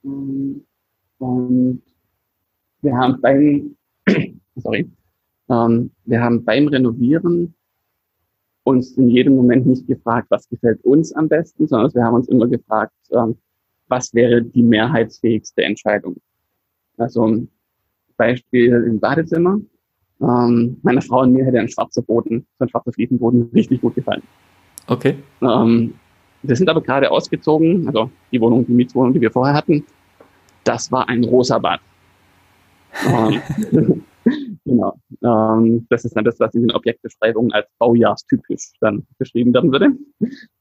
Und wir haben beim, sorry, ähm, wir haben beim Renovieren uns in jedem Moment nicht gefragt, was gefällt uns am besten, sondern wir haben uns immer gefragt, ähm, was wäre die mehrheitsfähigste Entscheidung. Also Beispiel im Badezimmer. Ähm, meiner Frau und mir hätte ein schwarzer Boden, so ein schwarzer Fliesenboden richtig gut gefallen. Okay. Ähm, wir sind aber gerade ausgezogen, also die Wohnung, die Mietwohnung, die wir vorher hatten, das war ein rosa Bad. ähm, Genau. Ähm, das ist dann das, was in den Objektbeschreibungen als baujahrstypisch dann beschrieben werden würde.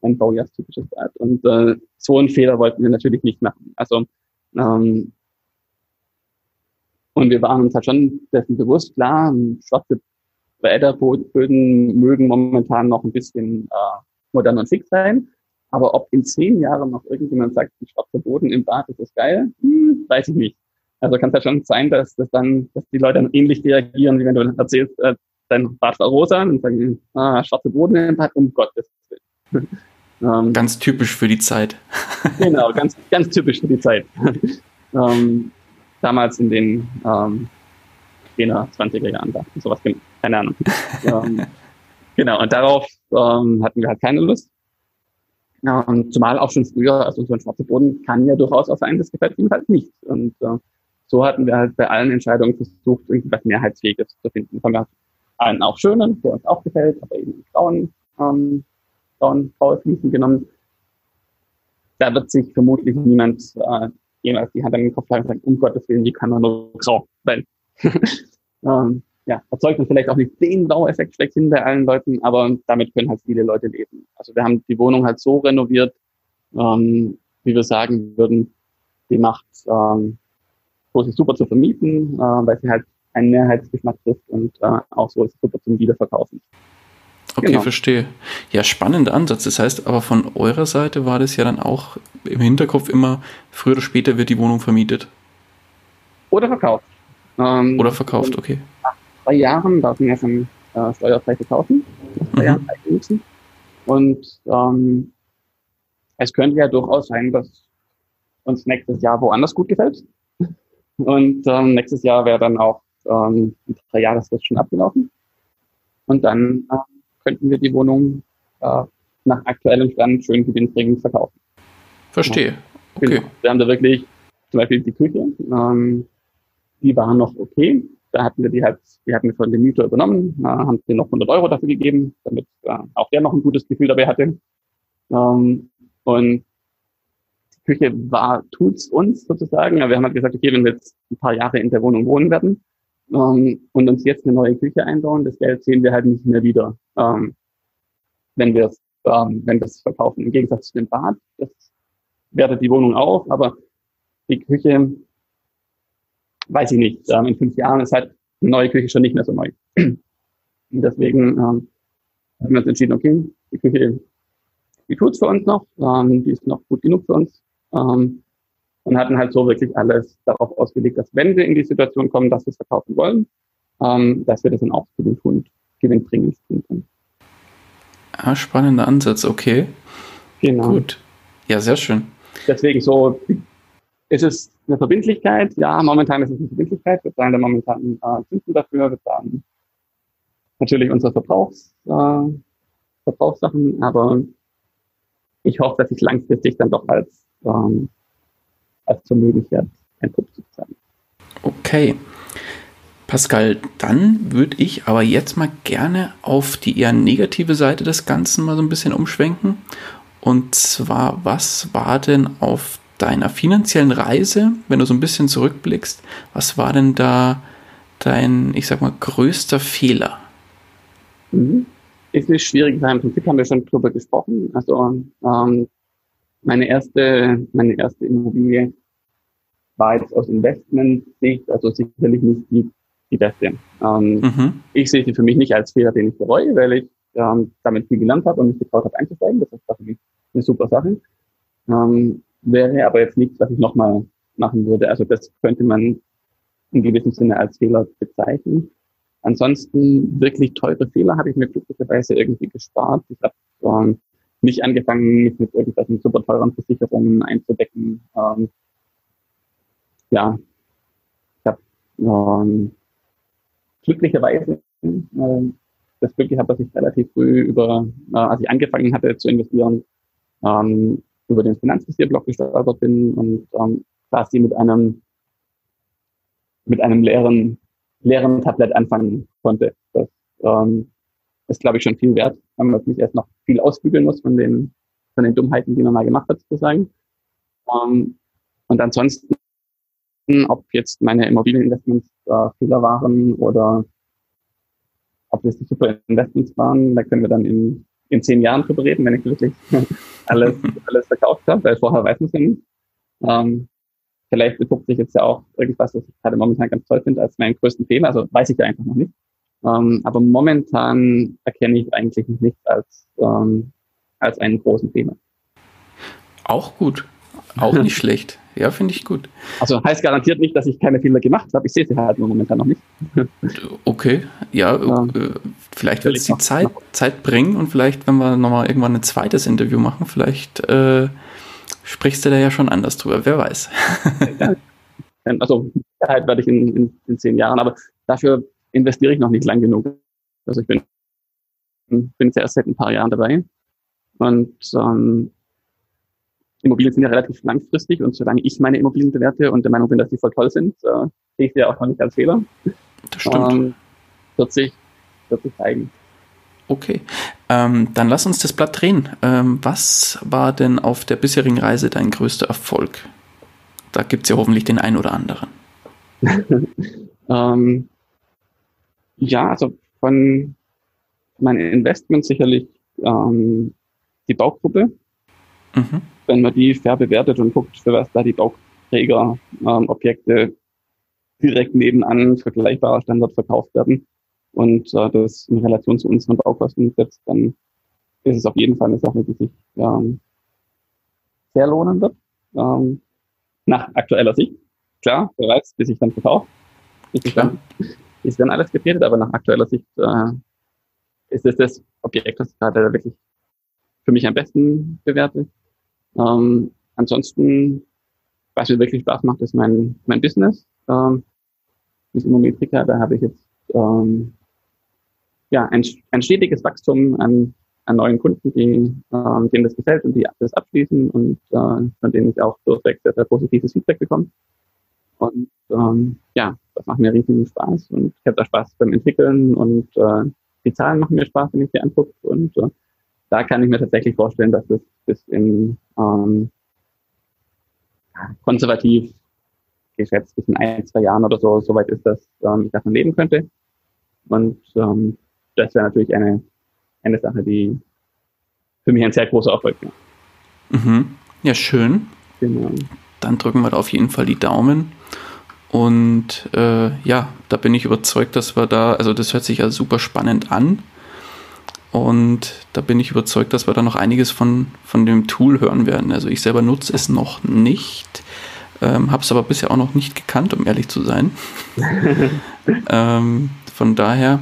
Ein baujahrstypisches Bad. Und äh, so einen Fehler wollten wir natürlich nicht machen. Also ähm, und wir waren uns halt schon dessen bewusst, klar, schwarze Bäderböden mögen momentan noch ein bisschen äh, modern und fix sein. Aber ob in zehn Jahren noch irgendjemand sagt, ein schwarzer Boden im Bad, das ist geil, hm, weiß ich nicht. Also kann es ja schon sein, dass, dass dann, dass die Leute dann ähnlich reagieren, wie wenn du erzählst, äh, dein Bad war rosa und sagen, ah, schwarze Boden im Bad, um Gottes Willen. ähm, ganz typisch für die Zeit. genau, ganz, ganz typisch für die Zeit. ähm, damals in den ähm, 10er, 20er Jahren da, sowas, keine Ahnung. ähm, genau, und darauf ähm, hatten wir halt keine Lust. Ja, und zumal auch schon früher, also so ein schwarzer Boden kann ja durchaus auch sein, das gefällt ihm halt nicht. Und äh, so hatten wir halt bei allen Entscheidungen versucht, irgendwas Mehrheitsfähiges zu finden. Das haben wir einen auch schönen, der uns auch gefällt, aber eben grauen, ähm, grauen, graue Fliesen genommen. Da wird sich vermutlich niemand äh, jemals die Hand an den Kopf und sagen, um Gottes Willen, wie kann man nur grau sein? ähm, ja, erzeugt uns vielleicht auch nicht den Baueffekt schlechthin bei allen Leuten, aber damit können halt viele Leute leben. Also wir haben die Wohnung halt so renoviert, ähm, wie wir sagen würden, Die macht, ähm, so ist super zu vermieten, äh, weil sie halt einen Mehrheitsgeschmack trifft und äh, auch so ist es super zum Wiederverkaufen. Okay, genau. verstehe. Ja, spannender Ansatz. Das heißt, aber von eurer Seite war das ja dann auch im Hinterkopf immer, früher oder später wird die Wohnung vermietet. Oder verkauft. Ähm, oder verkauft, okay. Nach drei Jahren darf man ja schon äh, steuerfrei verkaufen. Nach drei mhm. Jahren nutzen. Und ähm, es könnte ja durchaus sein, dass uns nächstes Jahr woanders gut gefällt. Und ähm, nächstes Jahr wäre dann auch ähm, die drei Jahresfrist schon abgelaufen. Und dann äh, könnten wir die Wohnung äh, nach aktuellem Stand schön gewinnbringend verkaufen. Verstehe. Okay. Genau. Wir haben da wirklich zum Beispiel die Küche, ähm, die war noch okay. Da hatten wir die halt, die hatten wir von dem Mieter übernommen, äh, haben wir noch 100 Euro dafür gegeben, damit äh, auch der noch ein gutes Gefühl dabei hatte. Ähm, und die Küche war, tut's uns sozusagen. Wir haben halt gesagt, okay, wenn wir jetzt ein paar Jahre in der Wohnung wohnen werden, ähm, und uns jetzt eine neue Küche einbauen, das Geld sehen wir halt nicht mehr wieder, ähm, wenn wir es ähm, wenn wir es verkaufen. Im Gegensatz zu dem Bad, das wertet die Wohnung auf, aber die Küche, weiß ich nicht, ähm, in fünf Jahren ist halt eine neue Küche schon nicht mehr so neu. Und deswegen ähm, haben wir uns entschieden, okay, die Küche, die tut's für uns noch, ähm, die ist noch gut genug für uns. Ähm, und hatten halt so wirklich alles darauf ausgelegt, dass wenn wir in die Situation kommen, dass wir es verkaufen wollen, ähm, dass wir das dann auch für den Kunden gewinnbringend tun können. Ah, spannender Ansatz, okay. Genau. Gut. Ja, sehr schön. Deswegen so, ist es eine Verbindlichkeit? Ja, momentan ist es eine Verbindlichkeit. Wir zahlen da momentan äh, Zinsen dafür. Wir zahlen natürlich unsere Verbrauchs, äh, Verbrauchssachen, aber ich hoffe, dass ich langfristig dann doch als ähm, als zur Möglichkeit entpuppt sozusagen. Okay. Pascal, dann würde ich aber jetzt mal gerne auf die eher negative Seite des Ganzen mal so ein bisschen umschwenken. Und zwar, was war denn auf deiner finanziellen Reise, wenn du so ein bisschen zurückblickst, was war denn da dein, ich sag mal, größter Fehler? Mhm. Ist nicht schwierig, im Prinzip haben wir schon drüber gesprochen. Also ähm, meine erste, meine erste Immobilie war jetzt aus Investment-Sicht, also sicherlich nicht die, die beste. Ähm, mhm. Ich sehe sie für mich nicht als Fehler, den ich bereue, weil ich ähm, damit viel gelernt habe und mich getraut habe einzusteigen. Das ist für mich eine super Sache. Ähm, wäre aber jetzt nichts, was ich nochmal machen würde. Also das könnte man in gewissem Sinne als Fehler bezeichnen. Ansonsten wirklich teure Fehler habe ich mir glücklicherweise irgendwie gespart. Ich habe ähm, nicht angefangen, mich mit irgendwelchen super teuren Versicherungen einzudecken. Ähm, ja, ich habe ähm, glücklicherweise äh, das Glück gehabt, dass ich relativ früh über, äh, als ich angefangen hatte zu investieren, ähm, über den Finanzvisierblock gestolpert bin und ähm, quasi mit einem mit einem leeren leeren Tablett anfangen konnte. Das ähm, ist, glaube ich, schon viel wert, wenn man nicht erst noch viel ausbügeln muss von den, von den Dummheiten, die man mal gemacht hat, sozusagen. Ähm, und ansonsten, ob jetzt meine Immobilieninvestments äh, Fehler waren oder ob das die super Investments waren, da können wir dann in, in zehn Jahren drüber reden, wenn ich wirklich alles, alles verkauft habe, weil vorher weiß man es ja nicht. Ähm, vielleicht entpuppt sich jetzt ja auch irgendwas, was ich gerade momentan ganz toll finde, als meinen größten Fehler. Also weiß ich ja einfach noch nicht. Ähm, aber momentan erkenne ich eigentlich nichts als, ähm, als einen großen Fehler. Auch gut. Auch nicht schlecht. Ja, finde ich gut. Also heißt garantiert nicht, dass ich keine Fehler gemacht habe. Ich sehe sie halt nur momentan noch nicht. Okay, ja, ja. Äh, vielleicht wird es die Zeit, Zeit bringen und vielleicht, wenn wir nochmal irgendwann ein zweites Interview machen, vielleicht äh, sprichst du da ja schon anders drüber, wer weiß. also Sicherheit werde ich in, in, in zehn Jahren, aber dafür investiere ich noch nicht lang genug. Also ich bin, bin jetzt erst seit ein paar Jahren dabei. Und ähm, Immobilien sind ja relativ langfristig und solange ich meine Immobilien bewerte und der Meinung bin, dass die voll toll sind, äh, sehe ich sie ja auch noch nicht als Fehler. Das stimmt. Ähm, wird, sich, wird sich zeigen. Okay, ähm, dann lass uns das Blatt drehen. Ähm, was war denn auf der bisherigen Reise dein größter Erfolg? Da gibt es ja hoffentlich den einen oder anderen. ähm, ja, also von meinen Investments sicherlich die Baugruppe. Mhm. Wenn man die fair bewertet und guckt, für was da die Bau, Trägerobjekte direkt nebenan vergleichbarer Standard verkauft werden und äh, das in Relation zu unseren Baukosten setzt, dann ist es auf jeden Fall eine Sache, die sich ähm, sehr lohnen wird. Ähm, nach aktueller Sicht. Klar, weiß, bis ich dann verkaufe. Ist dann, ist dann alles getätigt, aber nach aktueller Sicht äh, ist es das Objekt, das gerade wirklich für mich am besten bewerte. Ähm, ansonsten, was mir wirklich Spaß macht, ist mein, mein Business. Ähm, mit Immometrika, da habe ich jetzt ähm, ja, ein, ein stetiges Wachstum an, an neuen Kunden, die, ähm, denen das gefällt und die das abschließen und äh, von denen ich auch durchweg sehr, sehr positives Feedback bekomme. Und ähm, ja, das macht mir riesigen Spaß und ich habe da Spaß beim Entwickeln und äh, die Zahlen machen mir Spaß, wenn ich sie angucke. Und äh, da kann ich mir tatsächlich vorstellen, dass das bis in ähm, konservativ geschätzt bis in ein, zwei Jahren oder so, soweit ist, dass ähm, ich davon leben könnte. Und ähm, das wäre natürlich eine, eine Sache, die für mich ein sehr großer Erfolg wäre. Mhm. Ja, schön. Genau. Dann drücken wir da auf jeden Fall die Daumen. Und äh, ja, da bin ich überzeugt, dass wir da, also das hört sich ja super spannend an. Und da bin ich überzeugt, dass wir da noch einiges von, von dem Tool hören werden. Also ich selber nutze es noch nicht, ähm, habe es aber bisher auch noch nicht gekannt, um ehrlich zu sein. ähm, von daher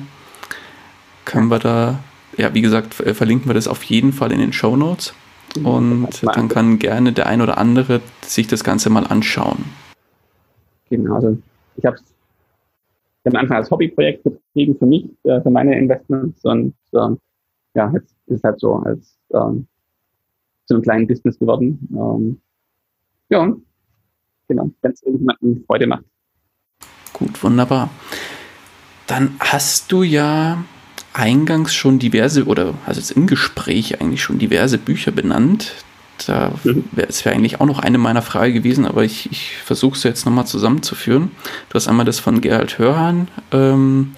können wir da, ja, wie gesagt, verlinken wir das auf jeden Fall in den Show Notes. Und dann kann gerne der ein oder andere sich das Ganze mal anschauen. Genau, also ich habe es am Anfang als Hobbyprojekt betrieben für mich, äh, für meine Investments und ähm, ja, jetzt ist es halt so als ähm, zu einem kleinen Business geworden. Ähm, ja, genau, wenn es irgendjemandem Freude macht. Gut, wunderbar. Dann hast du ja eingangs schon diverse, oder also jetzt im Gespräch eigentlich schon diverse Bücher benannt. Da mhm. wäre es wäre eigentlich auch noch eine meiner Fragen gewesen, aber ich, ich versuche es jetzt nochmal zusammenzuführen. Du hast einmal das von Gerald Hörhan. Ähm,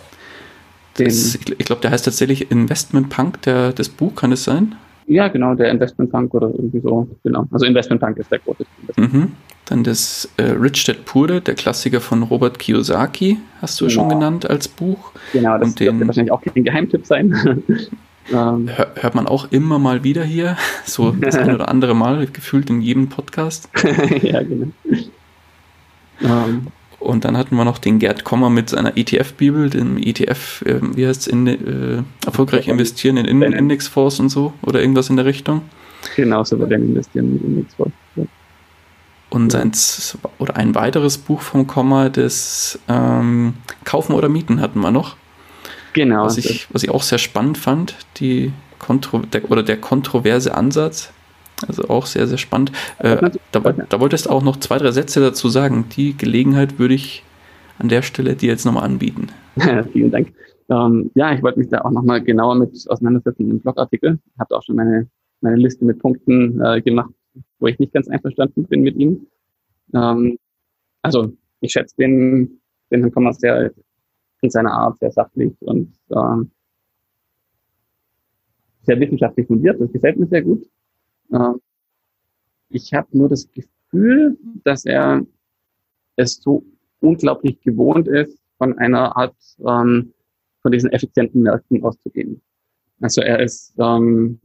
das, ich, glaube, der heißt tatsächlich Investment Punk, der, das Buch, kann es sein? Ja, genau, der Investment Punk oder irgendwie so. Genau. Also Investment Punk ist der große. Mhm. Dann das äh, Rich Dad Poor Dad, der Klassiker von Robert Kiyosaki, hast du genau. schon genannt als Buch. Genau, das wird wahrscheinlich auch kein Geheimtipp sein. Ähm. hört man auch immer mal wieder hier, so das ein oder andere Mal, gefühlt in jedem Podcast. ja, genau. Ähm. Und dann hatten wir noch den Gerd Kommer mit seiner ETF-Bibel, dem ETF, äh, wie heißt es, in, äh, erfolgreich investieren in, in Indexfonds und so oder irgendwas in der Richtung. Genau, so wird investieren in Indexfonds. Ja. Und sein, oder ein weiteres Buch vom Komma, das ähm, Kaufen oder Mieten hatten wir noch. Genau. Was ich, was ich auch sehr spannend fand, die Kontro der, oder der kontroverse Ansatz. Also auch sehr, sehr spannend. Äh, da, da wolltest du auch noch zwei, drei Sätze dazu sagen. Die Gelegenheit würde ich an der Stelle dir jetzt nochmal anbieten. Vielen Dank. Ähm, ja, ich wollte mich da auch nochmal genauer mit auseinandersetzen im Blogartikel. Ich habe auch schon meine, meine Liste mit Punkten äh, gemacht, wo ich nicht ganz einverstanden bin mit ihm. Ähm, also ich schätze den, den Herrn Kommers sehr in seiner Art sehr sachlich und ähm, sehr wissenschaftlich fundiert. Das gefällt mir sehr gut. Ähm, ich habe nur das Gefühl, dass er es so unglaublich gewohnt ist, von einer Art ähm, von diesen effizienten Märkten auszugehen. Also er ist ähm,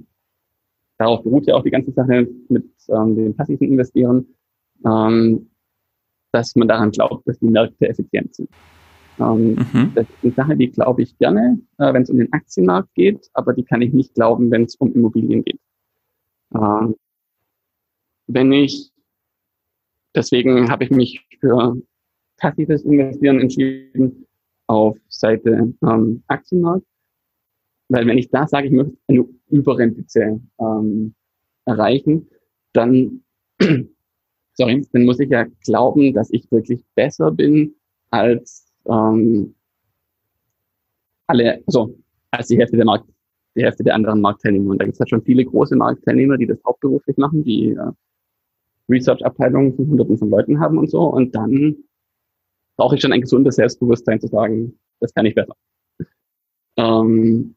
darauf beruht ja auch die ganze Sache mit ähm, den passiven Investieren, ähm, dass man daran glaubt, dass die Märkte effizient sind. Ähm, mhm. Das ist eine Sache, die glaube ich gerne, äh, wenn es um den Aktienmarkt geht, aber die kann ich nicht glauben, wenn es um Immobilien geht. Ähm, wenn ich, deswegen habe ich mich für passives Investieren entschieden auf Seite ähm, Aktienmarkt, weil wenn ich da sage, ich möchte eine Überrendite ähm, erreichen, dann, sorry, dann muss ich ja glauben, dass ich wirklich besser bin als ähm, alle, also als die Hälfte der Markt, die Hälfte der anderen Marktteilnehmer. Und da gibt es halt schon viele große Marktteilnehmer, die das hauptberuflich machen, die äh, Research-Abteilungen von Hunderten von Leuten haben und so. Und dann brauche ich schon ein gesundes Selbstbewusstsein zu sagen, das kann ich besser. Ähm,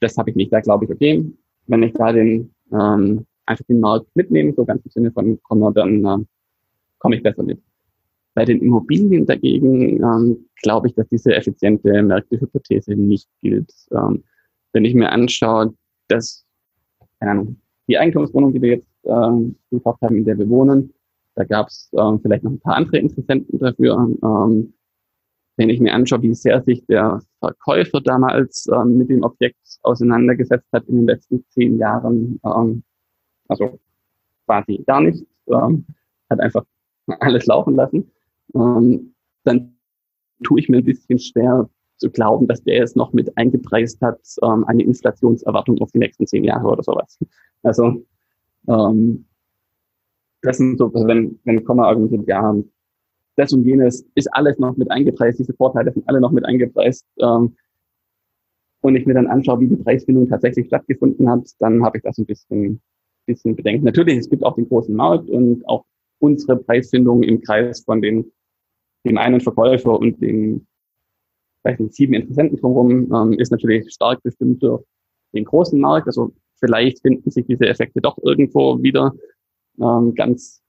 das habe ich nicht. Da glaube ich, okay, wenn ich da den ähm, einfach den Markt mitnehme, so ganz im Sinne von Connor, dann äh, komme ich besser mit. Bei den Immobilien dagegen ähm, glaube ich, dass diese effiziente Märktehypothese nicht gilt. Ähm, wenn ich mir anschaue, dass Ahnung, die Eigentumswohnung, die wir jetzt ähm, gekauft haben, in der wir wohnen, da gab es ähm, vielleicht noch ein paar andere Interessenten dafür. Ähm, wenn ich mir anschaue, wie sehr sich der Verkäufer damals ähm, mit dem Objekt auseinandergesetzt hat in den letzten zehn Jahren, ähm, also quasi gar nicht, ähm, hat einfach alles laufen lassen, ähm, dann tue ich mir ein bisschen schwer zu glauben, dass der es noch mit eingepreist hat, ähm, eine Inflationserwartung auf die nächsten zehn Jahre oder sowas. Also ähm, das sind so, wenn, wenn Komma argumentiert, ja, das und jenes ist alles noch mit eingepreist, diese Vorteile sind alle noch mit eingepreist. Ähm, und ich mir dann anschaue, wie die Preisfindung tatsächlich stattgefunden hat, dann habe ich das ein bisschen, bisschen Bedenken. Natürlich, es gibt auch den großen Markt und auch unsere Preisfindung im Kreis von den, dem einen Verkäufer und den vielleicht den sieben Interessenten drumherum ähm, ist natürlich stark bestimmt durch den großen Markt. Also vielleicht finden sich diese Effekte doch irgendwo wieder. Ähm, ganz,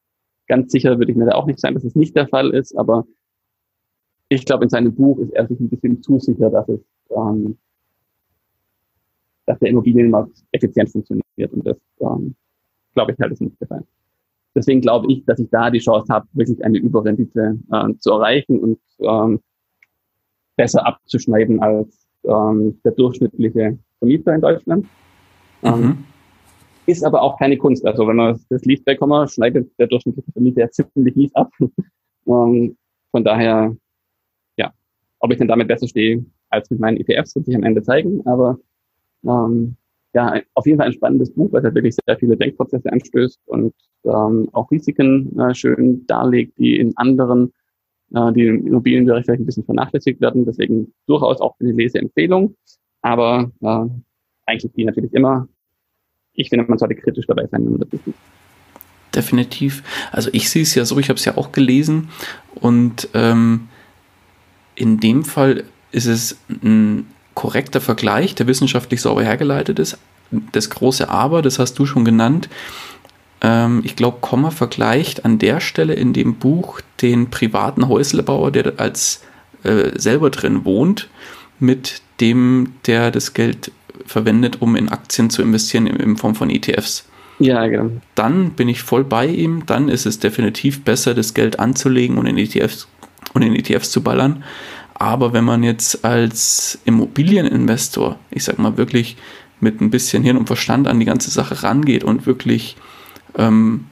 ganz sicher würde ich mir da auch nicht sein, dass es nicht der Fall ist, aber ich glaube, in seinem Buch ist er sich ein bisschen zu sicher, dass es, ähm, dass der Immobilienmarkt effizient funktioniert und das, ähm, glaube ich, halt ist nicht der Fall. Deswegen glaube ich, dass ich da die Chance habe, wirklich eine Überrendite äh, zu erreichen und ähm, besser abzuschneiden als ähm, der durchschnittliche Vermieter in Deutschland. Ähm, mhm. Ist aber auch keine Kunst. Also wenn man das liest bei Komma, schneidet der durchschnittliche Vermieter ja ziemlich mies ab. ähm, von daher, ja, ob ich denn damit besser stehe als mit meinen ETFs, wird sich am Ende zeigen. Aber ähm, ja, auf jeden Fall ein spannendes Buch, weil es wirklich sehr viele Denkprozesse anstößt und ähm, auch Risiken äh, schön darlegt, die in anderen, äh, die im Immobilienbereich vielleicht ein bisschen vernachlässigt werden. Deswegen durchaus auch eine Leseempfehlung. Aber äh, eigentlich die natürlich immer. Ich finde, man sollte kritisch dabei sein, wenn man das ist. Definitiv. Also ich sehe es ja so, ich habe es ja auch gelesen und ähm, in dem Fall ist es ein korrekter Vergleich, der wissenschaftlich sauber hergeleitet ist. Das große Aber, das hast du schon genannt. Ähm, ich glaube, Komma vergleicht an der Stelle in dem Buch den privaten Häuslebauer, der als äh, selber drin wohnt, mit dem, der das Geld verwendet, um in Aktien zu investieren in, in Form von ETFs. Ja, genau. Dann bin ich voll bei ihm. Dann ist es definitiv besser, das Geld anzulegen und in ETFs und in ETFs zu ballern. Aber wenn man jetzt als Immobilieninvestor, ich sag mal wirklich mit ein bisschen Hirn und Verstand an die ganze Sache rangeht und wirklich, ähm,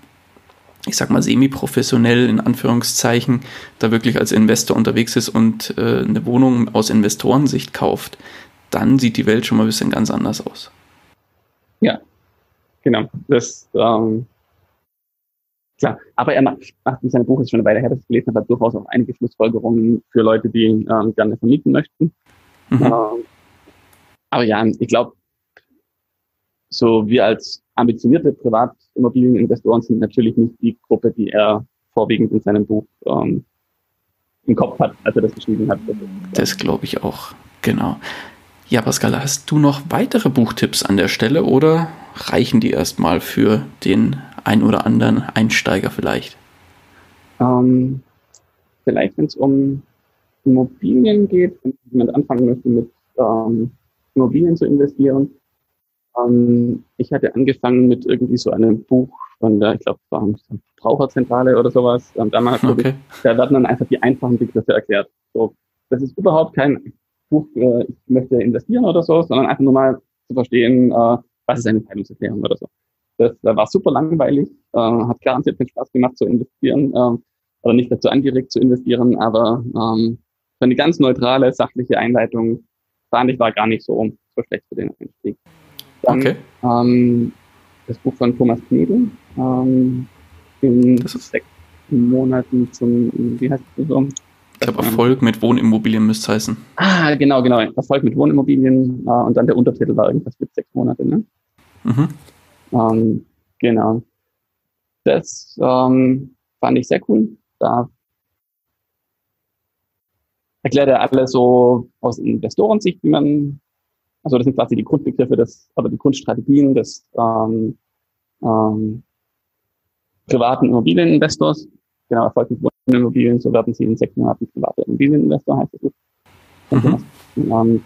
ich sag mal semi-professionell in Anführungszeichen, da wirklich als Investor unterwegs ist und äh, eine Wohnung aus Investorensicht kauft, dann sieht die Welt schon mal ein bisschen ganz anders aus. Ja, genau. Das, ähm, klar. Aber er macht, macht in seinem Buch, ist schon eine Weile her, dass ich gelesen habe, durchaus auch einige Schlussfolgerungen für Leute, die ähm, gerne vermieten möchten. Mhm. Ähm, aber ja, ich glaube, so wir als ambitionierte Privatimmobilieninvestoren sind natürlich nicht die Gruppe, die er vorwiegend in seinem Buch ähm, im Kopf hat, als er das geschrieben hat. Das glaube ich auch, genau. Ja, Pascal, hast du noch weitere Buchtipps an der Stelle oder reichen die erstmal für den ein oder anderen Einsteiger vielleicht? Ähm, vielleicht, wenn es um Immobilien geht, wenn jemand anfangen möchte, mit ähm, Immobilien zu investieren. Ähm, ich hatte angefangen mit irgendwie so einem Buch von der, ich glaube, Verbraucherzentrale oder sowas. Ähm, damals, okay. ich, da werden dann einfach die einfachen Begriffe erklärt. So, das ist überhaupt kein Buch, äh, ich möchte investieren oder so, sondern einfach nur mal zu verstehen, äh, was ist eine Teilungserklärung oder so. Das war super langweilig, äh, hat garantiert keinen Spaß gemacht zu investieren, äh, oder nicht dazu angeregt zu investieren, aber ähm, für eine ganz neutrale, sachliche Einleitung fand ich war gar nicht so, so schlecht für den Einstieg. Dann, okay. Ähm, das Buch von Thomas Knedel, ähm, in sechs Monaten zum, wie heißt es so? Ich glaube, Erfolg mit Wohnimmobilien müsste es heißen. Ah, genau, genau. Erfolg mit Wohnimmobilien. Äh, und dann der Untertitel war irgendwas mit sechs Monate, ne? Mhm. Ähm, genau. Das ähm, fand ich sehr cool. Da erklärt er alle so aus Investorensicht, wie man, also das sind quasi die Grundbegriffe des, aber die Grundstrategien des ähm, ähm, privaten Immobilieninvestors genau erfolgt mit Wohnimmobilien, so werden sie in sechs Monaten privater Immobilieninvestor, heißt es. Mhm. Ähm,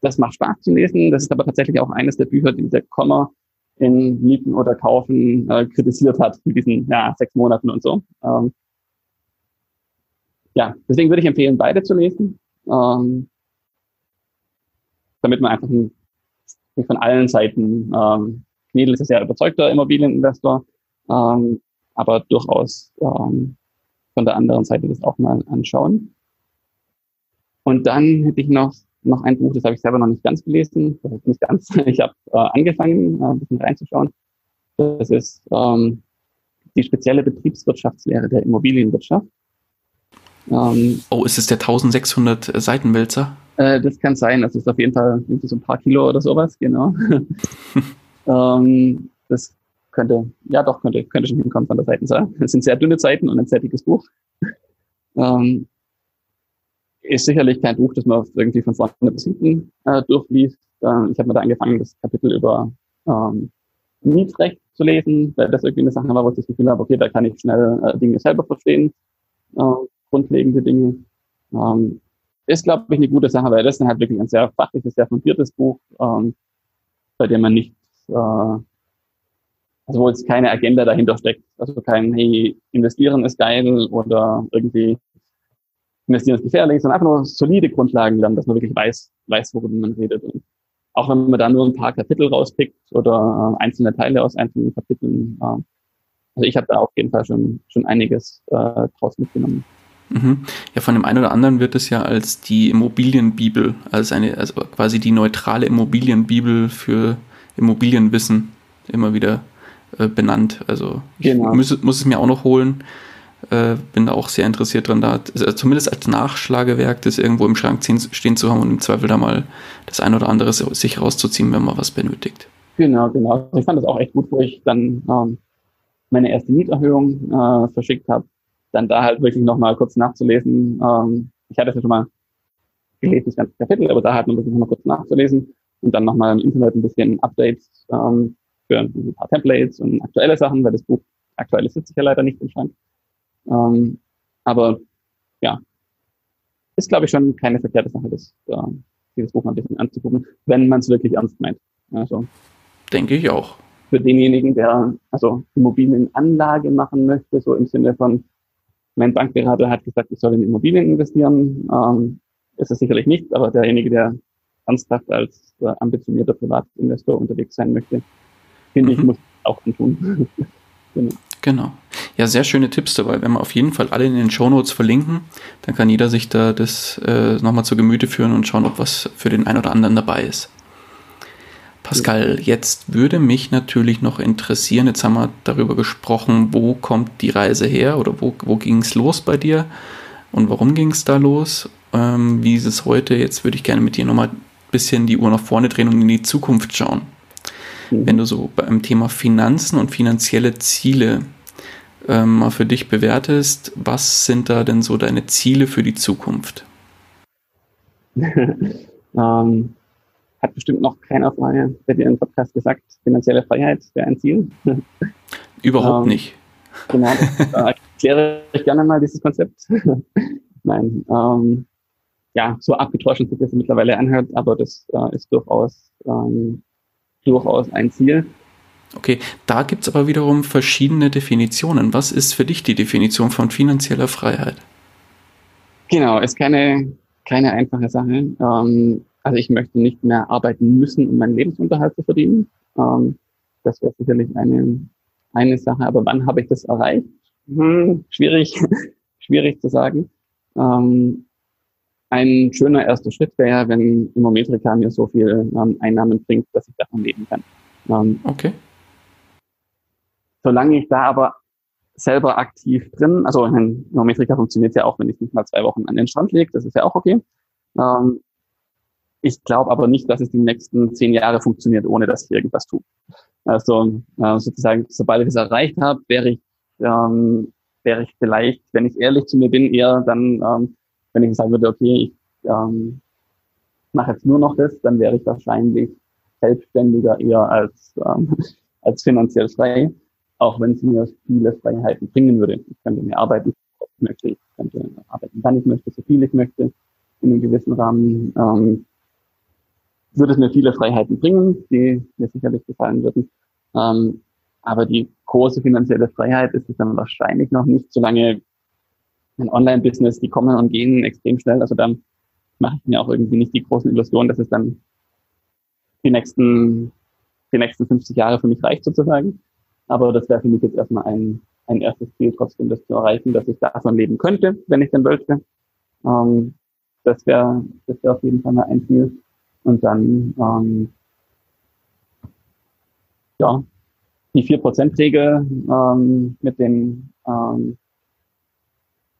das macht Spaß zu lesen. Das ist aber tatsächlich auch eines der Bücher, die der Kommer in Mieten oder Kaufen äh, kritisiert hat in diesen ja, sechs Monaten und so. Ähm, ja, deswegen würde ich empfehlen, beide zu lesen, ähm, damit man einfach ein, von allen Seiten, ähm, Knedel ist ein sehr überzeugter Immobilieninvestor, ähm, aber durchaus ähm, von der anderen Seite das auch mal anschauen. Und dann hätte ich noch noch ein Buch, das habe ich selber noch nicht ganz gelesen. Das nicht ganz. Ich habe äh, angefangen, äh, ein bisschen reinzuschauen. Das ist ähm, die spezielle Betriebswirtschaftslehre der Immobilienwirtschaft. Ähm, oh, ist es der 1600 Seitenwälzer? Äh, das kann sein. Das ist auf jeden Fall so ein paar Kilo oder sowas, genau. ähm, das könnte, ja doch, könnte, könnte schon hinkommen von der Seitenzahl. Es sind sehr dünne Seiten und ein sehr dickes Buch. Ähm, ist sicherlich kein Buch, das man irgendwie von vorne bis hinten äh, durchliest. Äh, ich habe mir da angefangen, das Kapitel über ähm, Mietrecht zu lesen, weil das irgendwie eine Sache war, wo ich das Gefühl habe, okay, da kann ich schnell äh, Dinge selber verstehen, äh, grundlegende Dinge. Ähm, ist, glaube ich, eine gute Sache, weil das ist halt wirklich ein sehr fachliches, sehr fundiertes Buch, ähm, bei dem man nicht, äh, also wo jetzt keine Agenda dahinter steckt. Also kein, hey, investieren ist geil oder irgendwie investieren ist gefährlich, sondern einfach nur solide Grundlagen lernen, dass man wirklich weiß, weiß, worüber man redet. Und auch wenn man da nur ein paar Kapitel rauspickt oder äh, einzelne Teile aus einzelnen Kapiteln, äh, also ich habe da auf jeden Fall schon, schon einiges äh, draus mitgenommen. Mhm. Ja, von dem einen oder anderen wird es ja als die Immobilienbibel, als eine, also quasi die neutrale Immobilienbibel für Immobilienwissen immer wieder äh, benannt. Also ich genau. muss, muss es mir auch noch holen. Äh, bin da auch sehr interessiert dran, da also zumindest als Nachschlagewerk das irgendwo im Schrank stehen zu haben und im Zweifel da mal das ein oder andere sich rauszuziehen, wenn man was benötigt. Genau, genau. Ich fand das auch echt gut, wo ich dann ähm, meine erste Mieterhöhung äh, verschickt habe, dann da halt wirklich nochmal kurz nachzulesen. Ähm, ich hatte es ja schon mal gelesen, das ganze Kapitel, aber da halt noch wirklich nochmal kurz nachzulesen und dann nochmal im Internet ein bisschen Updates ähm, für ein paar Templates und aktuelle Sachen, weil das Buch aktuell sitzt sich ja leider nicht im Schrank. Ähm, aber ja, ist, glaube ich, schon keine verkehrte Sache, das, äh, dieses Buch mal ein bisschen anzugucken, wenn man es wirklich ernst meint. Also, Denke ich auch. Für denjenigen, der also Immobilienanlage machen möchte, so im Sinne von, mein Bankberater hat gesagt, ich soll in Immobilien investieren, ähm, ist es sicherlich nicht, aber derjenige, der ernsthaft als äh, ambitionierter Privatinvestor unterwegs sein möchte, finde mhm. ich, muss auch tun. genau. Genau. Ja, sehr schöne Tipps dabei. Wenn wir auf jeden Fall alle in den Shownotes verlinken, dann kann jeder sich da das äh, nochmal zu Gemüte führen und schauen, ob was für den einen oder anderen dabei ist. Pascal, jetzt würde mich natürlich noch interessieren, jetzt haben wir darüber gesprochen, wo kommt die Reise her oder wo, wo ging es los bei dir und warum ging es da los? Ähm, wie ist es heute? Jetzt würde ich gerne mit dir nochmal ein bisschen die Uhr nach vorne drehen und in die Zukunft schauen. Mhm. Wenn du so beim Thema Finanzen und finanzielle Ziele ähm, mal für dich bewertest, was sind da denn so deine Ziele für die Zukunft? ähm, hat bestimmt noch keiner vorher bei dir im Podcast gesagt, finanzielle Freiheit wäre ein Ziel. Überhaupt ähm, nicht. Genau, das, äh, erkläre ich gerne mal dieses Konzept. Nein, ähm, ja, so abgetroschen sich das mittlerweile anhört, aber das äh, ist durchaus, ähm, durchaus ein Ziel. Okay, da gibt es aber wiederum verschiedene Definitionen. Was ist für dich die Definition von finanzieller Freiheit? Genau, ist keine, keine einfache Sache. Ähm, also ich möchte nicht mehr arbeiten müssen, um meinen Lebensunterhalt zu verdienen. Ähm, das wäre sicherlich eine, eine Sache. Aber wann habe ich das erreicht? Hm, schwierig, schwierig zu sagen. Ähm, ein schöner erster Schritt wäre, wenn Immometrika mir so viel ähm, Einnahmen bringt, dass ich davon leben kann. Ähm, okay. Solange ich da aber selber aktiv drin, also in Geometrika funktioniert ja auch, wenn ich nicht mal zwei Wochen an den Strand lege, das ist ja auch okay. Ähm, ich glaube aber nicht, dass es die nächsten zehn Jahre funktioniert, ohne dass ich irgendwas tue. Also äh, sozusagen, sobald ich es erreicht habe, wäre ich, ähm, wäre ich vielleicht, wenn ich ehrlich zu mir bin, eher dann, ähm, wenn ich sagen würde, okay, ich ähm, mache jetzt nur noch das, dann wäre ich wahrscheinlich selbstständiger eher als, ähm, als finanziell frei. Auch wenn es mir viele Freiheiten bringen würde. Ich könnte mehr arbeiten, ob ich möchte, ich könnte arbeiten, wann ich möchte, so viel ich möchte, in einem gewissen Rahmen. Ähm, würde es mir viele Freiheiten bringen, die mir sicherlich gefallen würden. Ähm, aber die große finanzielle Freiheit ist es dann wahrscheinlich noch nicht, solange ein Online-Business, die kommen und gehen extrem schnell. Also dann mache ich mir auch irgendwie nicht die großen Illusionen, dass es dann die nächsten, die nächsten 50 Jahre für mich reicht sozusagen. Aber das wäre für mich jetzt erstmal ein, ein erstes Ziel, trotzdem das zu erreichen, dass ich davon leben könnte, wenn ich denn wollte. Ähm, das wäre das wäre auf jeden Fall mal ein Ziel. Und dann ähm, ja, die 4%-Regel ähm, mit den ähm,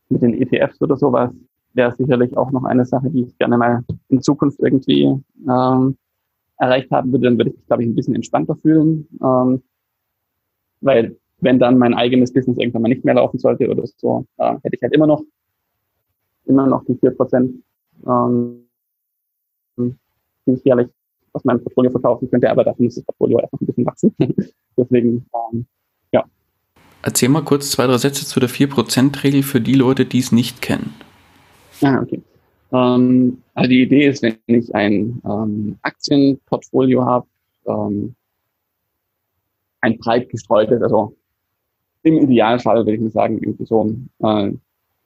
mit den ETFs oder sowas wäre sicherlich auch noch eine Sache, die ich gerne mal in Zukunft irgendwie ähm, erreicht haben würde. Dann würde ich mich, glaube ich, ein bisschen entspannter fühlen. Ähm, weil wenn dann mein eigenes Business irgendwann mal nicht mehr laufen sollte oder so, äh, hätte ich halt immer noch immer noch die 4%, ähm, die ich jährlich aus meinem Portfolio verkaufen könnte, aber dafür muss das Portfolio erst noch ein bisschen wachsen. Deswegen, ähm, ja. Erzähl mal kurz zwei, drei Sätze zu der 4%-Regel für die Leute, die es nicht kennen. Ah, okay. Ähm, also die Idee ist, wenn ich ein ähm, Aktienportfolio habe, ähm, ein breit gestreutes, also im Idealfall würde ich mal sagen, irgendwie so äh,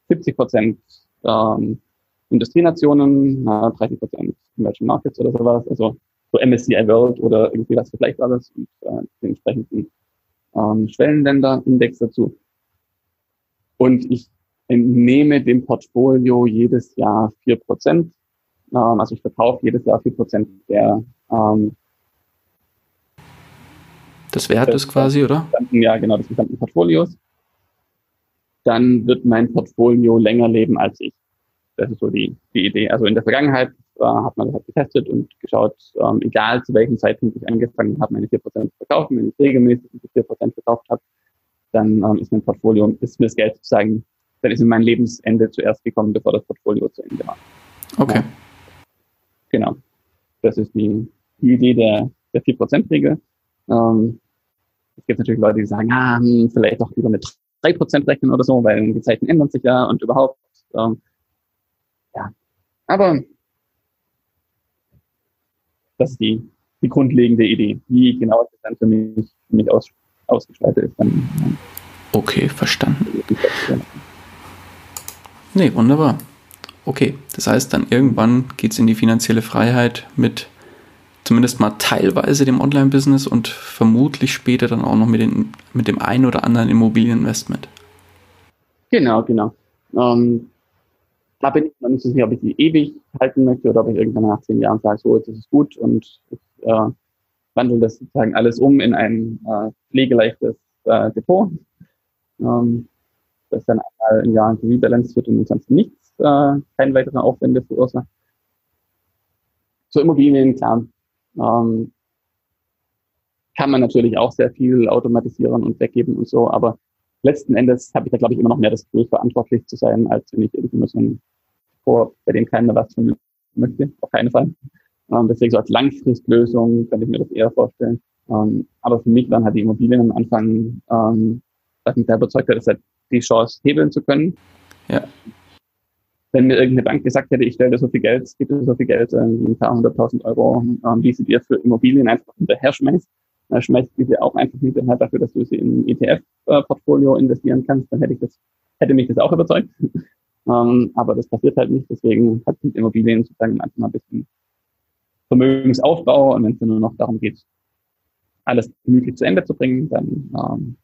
70 Prozent ähm, Industrienationen, äh, 30 Prozent Emerging Markets oder sowas, also so MSCI World oder irgendwie was Vergleichbares und äh, den entsprechenden ähm, Schwellenländer-Index dazu. Und ich entnehme dem Portfolio jedes Jahr vier Prozent. Ähm, also ich verkaufe jedes Jahr vier Prozent der ähm, des Wertes quasi, oder? Ja, genau, des gesamten Portfolios. Dann wird mein Portfolio länger leben als ich. Das ist so die, die Idee. Also in der Vergangenheit äh, hat man das halt getestet und geschaut, ähm, egal zu welchem Zeitpunkt ich angefangen habe, meine 4% zu verkaufen. Wenn ich regelmäßig diese 4% verkauft habe, dann ähm, ist mein Portfolio, ist mir das Geld sozusagen, dann ist mir mein Lebensende zuerst gekommen, bevor das Portfolio zu Ende war. Okay. Ja. Genau. Das ist die, die Idee der, der 4%-Regel. Ähm, es gibt natürlich Leute, die sagen, ah, hm, vielleicht doch lieber mit 3% rechnen oder so, weil die Zeiten ändern sich ja und überhaupt. Ähm, ja, aber das ist die, die grundlegende Idee. Wie genau das dann für mich, für mich aus, ausgestaltet ist. Dann, okay, verstanden. Nee, wunderbar. Okay, das heißt dann irgendwann geht es in die finanzielle Freiheit mit zumindest mal teilweise dem Online-Business und vermutlich später dann auch noch mit, den, mit dem einen oder anderen Immobilieninvestment. Genau, genau. Ähm, da bin ich noch nicht so sicher, ob ich die ewig halten möchte oder ob ich irgendwann nach zehn Jahren sage, so, jetzt ist es gut und ich äh, wandle das sozusagen alles um in ein äh, pflegeleichtes äh, Depot, ähm, das dann einmal im Jahr rebalanced wird und ansonsten nichts, äh, keine weiteren Aufwände verursacht. Zu Immobilien, klar, ähm, kann man natürlich auch sehr viel automatisieren und weggeben und so, aber letzten Endes habe ich da, glaube ich, immer noch mehr das Gefühl, verantwortlich zu sein, als wenn ich irgendwie nur so ein Vor, bei dem keiner was von möchte. Auf keinen Fall. Ähm, deswegen so als Langfristlösung könnte ich mir das eher vorstellen. Ähm, aber für mich waren halt die Immobilien am Anfang, ähm, was mich da überzeugt hat, ist halt die Chance hebeln zu können. Ja wenn mir irgendeine Bank gesagt hätte, ich stelle dir so viel Geld, gebe dir so viel Geld, äh, ein paar hunderttausend Euro, ähm, die sie dir für Immobilien einfach hinterher schmeißt, dann schmeißt diese auch einfach hinterher dafür, dass du sie in ein ETF-Portfolio investieren kannst, dann hätte ich das, hätte mich das auch überzeugt. ähm, aber das passiert halt nicht, deswegen hat mit Immobilien sozusagen manchmal ein bisschen Vermögensaufbau und wenn es nur noch darum geht, alles gemütlich zu Ende zu bringen, dann ähm,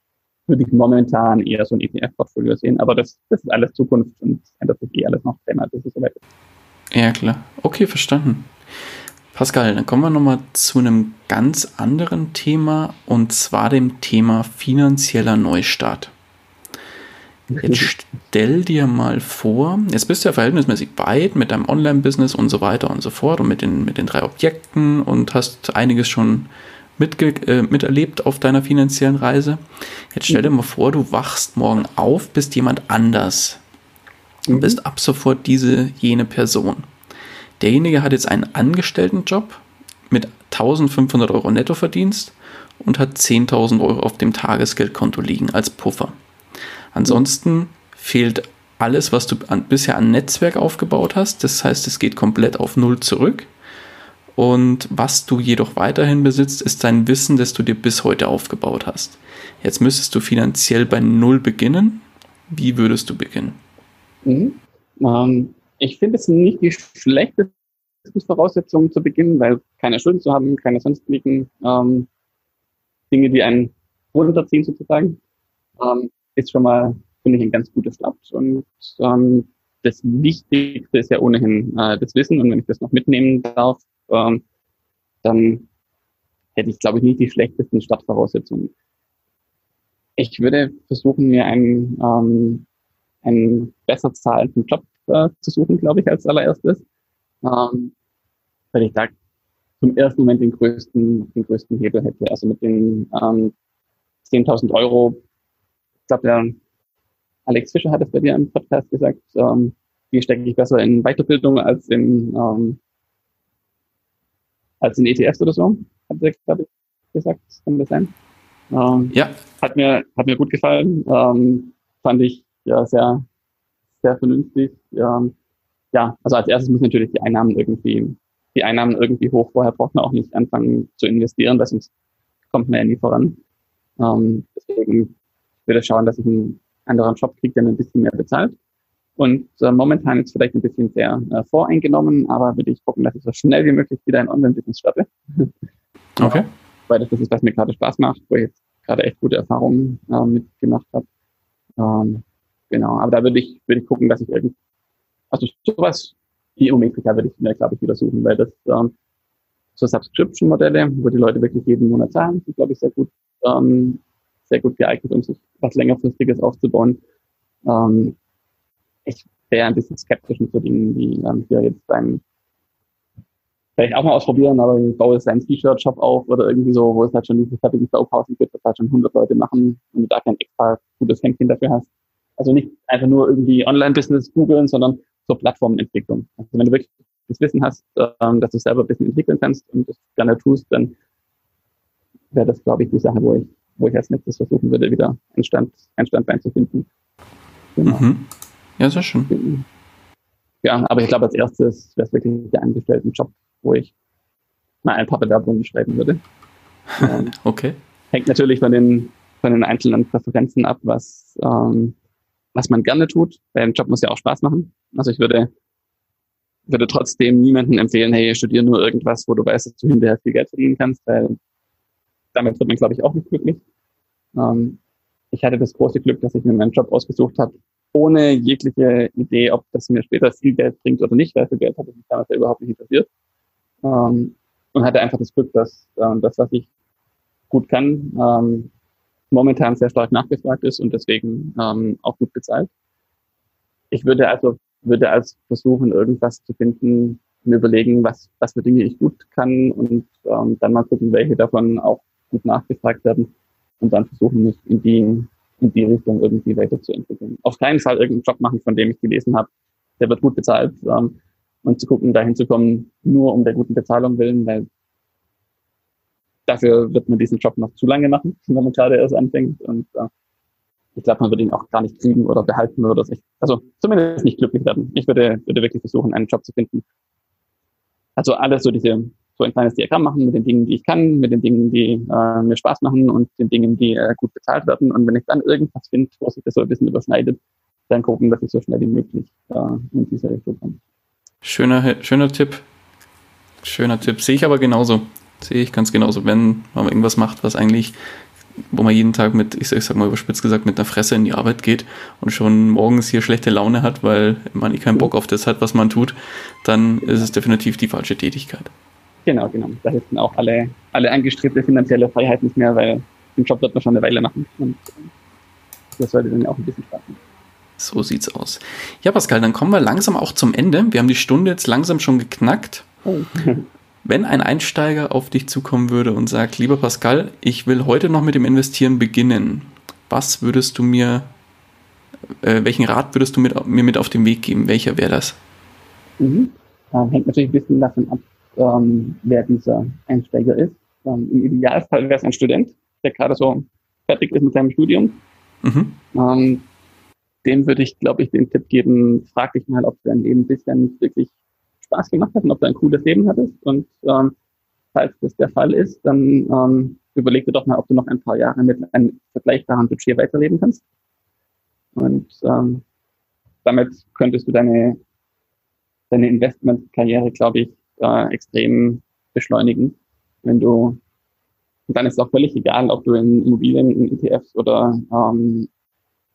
würde ich momentan eher so ein ETF-Portfolio sehen, aber das, das ist alles Zukunft und ändert sich eh alles noch, Thema, das ist soweit Ja, klar. Okay, verstanden. Pascal, dann kommen wir nochmal zu einem ganz anderen Thema und zwar dem Thema finanzieller Neustart. Jetzt stell dir mal vor, jetzt bist du ja verhältnismäßig weit mit deinem Online-Business und so weiter und so fort und mit den, mit den drei Objekten und hast einiges schon mitge äh, miterlebt auf deiner finanziellen Reise. Jetzt stell dir mal vor, du wachst morgen auf, bist jemand anders. Du mhm. bist ab sofort diese, jene Person. Derjenige hat jetzt einen Angestelltenjob mit 1500 Euro Nettoverdienst und hat 10.000 Euro auf dem Tagesgeldkonto liegen als Puffer. Ansonsten fehlt alles, was du an, bisher an Netzwerk aufgebaut hast. Das heißt, es geht komplett auf Null zurück. Und was du jedoch weiterhin besitzt, ist dein Wissen, das du dir bis heute aufgebaut hast. Jetzt müsstest du finanziell bei Null beginnen. Wie würdest du beginnen? Mhm. Ähm, ich finde es nicht die schlechteste Voraussetzung zu beginnen, weil keine Schulden zu haben, keine sonstigen ähm, Dinge, die einen runterziehen sozusagen, ähm, ist schon mal, finde ich, ein ganz guter Start. Und ähm, das Wichtigste ist ja ohnehin äh, das Wissen. Und wenn ich das noch mitnehmen darf, ähm, dann hätte ich, glaube ich, nicht die schlechtesten Startvoraussetzungen. Ich würde versuchen, mir einen, ähm, einen besser zahlenden Job äh, zu suchen, glaube ich, als allererstes. Ähm, weil ich da zum ersten Moment den größten, den größten Hebel hätte. Also mit den ähm, 10.000 Euro, ich glaube, der Alex Fischer hat es bei dir im Podcast gesagt, ähm, die stecke ich besser in Weiterbildung als in, ähm, als in ETFs oder so, hat er, glaube ich, gesagt, kann das sein? Ähm, ja. Hat mir, hat mir gut gefallen, ähm, fand ich ja sehr, sehr vernünftig. Ähm, ja, also als erstes müssen natürlich die Einnahmen irgendwie, die Einnahmen irgendwie hoch. Vorher braucht man auch nicht anfangen zu investieren, weil sonst kommt man ja nie voran. Ähm, deswegen würde ich schauen, dass ich einen anderen Job kriege, der mir ein bisschen mehr bezahlt. Und äh, momentan ist vielleicht ein bisschen sehr äh, voreingenommen, aber würde ich gucken, dass ich so schnell wie möglich wieder ein Online-Business starte. Okay. Weil das, das ist, was mir gerade Spaß macht, wo ich jetzt gerade echt gute Erfahrungen äh, mitgemacht habe. Ähm, genau, aber da würde ich, würde ich gucken, dass ich irgendwie, also sowas Ometrika würde ich mir, glaube ich, wieder suchen, weil das ähm, so Subscription-Modelle, wo die Leute wirklich jeden Monat zahlen, sind, glaube ich, sehr gut, ähm, sehr gut geeignet, um sich was längerfristiges aufzubauen. Ähm, ich wäre ein bisschen skeptisch mit so Dingen wie ähm, hier jetzt beim vielleicht auch mal ausprobieren, aber ich baue jetzt einen T-Shirt-Shop auf oder irgendwie so, wo es halt schon diese fertigen Flowpausen gibt, das halt schon 100 Leute machen und du da kein extra gutes Händchen dafür hast. Also nicht einfach nur irgendwie Online-Business googeln, sondern so Plattformenentwicklung. Also wenn du wirklich das Wissen hast, ähm, dass du selber ein bisschen entwickeln kannst und das gerne tust, dann wäre das, glaube ich, die Sache, wo ich, wo ich als nächstes versuchen würde, wieder einen, Stand, einen Standbein zu finden. Genau. Mhm. Ja, sehr schön. Ja, aber ich glaube, als erstes wäre es wirklich der Angestelltenjob, wo ich mal ein paar Bewerbungen schreiben würde. Ähm, okay. Hängt natürlich von den, von den einzelnen Präferenzen ab, was, ähm, was man gerne tut, weil ein Job muss ja auch Spaß machen. Also ich würde, würde trotzdem niemanden empfehlen, hey, studier nur irgendwas, wo du weißt, dass du hinterher viel Geld verdienen kannst, weil damit wird man, glaube ich, auch nicht glücklich. Ähm, ich hatte das große Glück, dass ich mir meinen Job ausgesucht habe, ohne jegliche Idee, ob das mir später viel Geld bringt oder nicht, weil für Geld hatte ich mich damals ja überhaupt nicht interessiert. Ähm, und hatte einfach das Glück, dass ähm, das, was ich gut kann, ähm, momentan sehr stark nachgefragt ist und deswegen ähm, auch gut bezahlt. Ich würde also würde als versuchen, irgendwas zu finden, mir überlegen, was, was für Dinge ich gut kann und ähm, dann mal gucken, welche davon auch gut nachgefragt werden und dann versuchen, mich in die, in die Richtung irgendwie weiterzuentwickeln. Auf keinen Fall irgendeinen Job machen, von dem ich gelesen habe, der wird gut bezahlt ähm, und zu gucken, dahin zu kommen, nur um der guten Bezahlung willen, weil dafür wird man diesen Job noch zu lange machen, wenn man gerade erst anfängt und äh, ich glaube, man würde ihn auch gar nicht kriegen oder behalten oder sich, also zumindest nicht glücklich werden. Ich würde, würde wirklich versuchen, einen Job zu finden. Also alles so diese so ein kleines Diagramm machen mit den Dingen, die ich kann, mit den Dingen, die äh, mir Spaß machen und den Dingen, die äh, gut bezahlt werden. Und wenn ich dann irgendwas finde, wo sich das so ein bisschen überschneidet, dann gucken, dass ich so schnell wie möglich äh, in diese Richtung komme. Schöner, schöner Tipp. Schöner Tipp. Sehe ich aber genauso. Sehe ich ganz genauso. Wenn man irgendwas macht, was eigentlich, wo man jeden Tag mit, ich sag mal überspitzt gesagt, mit einer Fresse in die Arbeit geht und schon morgens hier schlechte Laune hat, weil man eh keinen Bock auf das hat, was man tut, dann ist es definitiv die falsche Tätigkeit. Genau, genau. Da hilft auch alle, alle angestrebte finanzielle Freiheit nicht mehr, weil den Job wird man schon eine Weile machen. Und das sollte dann auch ein bisschen Spaß machen. So sieht's aus. Ja, Pascal, dann kommen wir langsam auch zum Ende. Wir haben die Stunde jetzt langsam schon geknackt. Oh. Wenn ein Einsteiger auf dich zukommen würde und sagt, lieber Pascal, ich will heute noch mit dem Investieren beginnen, was würdest du mir, äh, welchen Rat würdest du mit, mir mit auf den Weg geben? Welcher wäre das? Mhm. hängt natürlich ein bisschen davon ab, ähm, wer dieser Einsteiger ist. ähm, im Idealfall wäre es ein Student, der gerade so fertig ist mit seinem Studium. Mhm. Ähm, dem würde ich, glaube ich, den Tipp geben, frag dich mal, ob dein Leben bisher nicht wirklich Spaß gemacht hat und ob du ein cooles Leben hattest. Und ähm, falls das der Fall ist, dann ähm, überleg dir doch mal, ob du noch ein paar Jahre mit einem vergleichbaren Budget weiterleben kannst. Und ähm, damit könntest du deine, deine Investmentkarriere, glaube ich, äh, extrem beschleunigen. Wenn du, und dann ist es auch völlig egal, ob du in Immobilien, in ETFs oder ähm,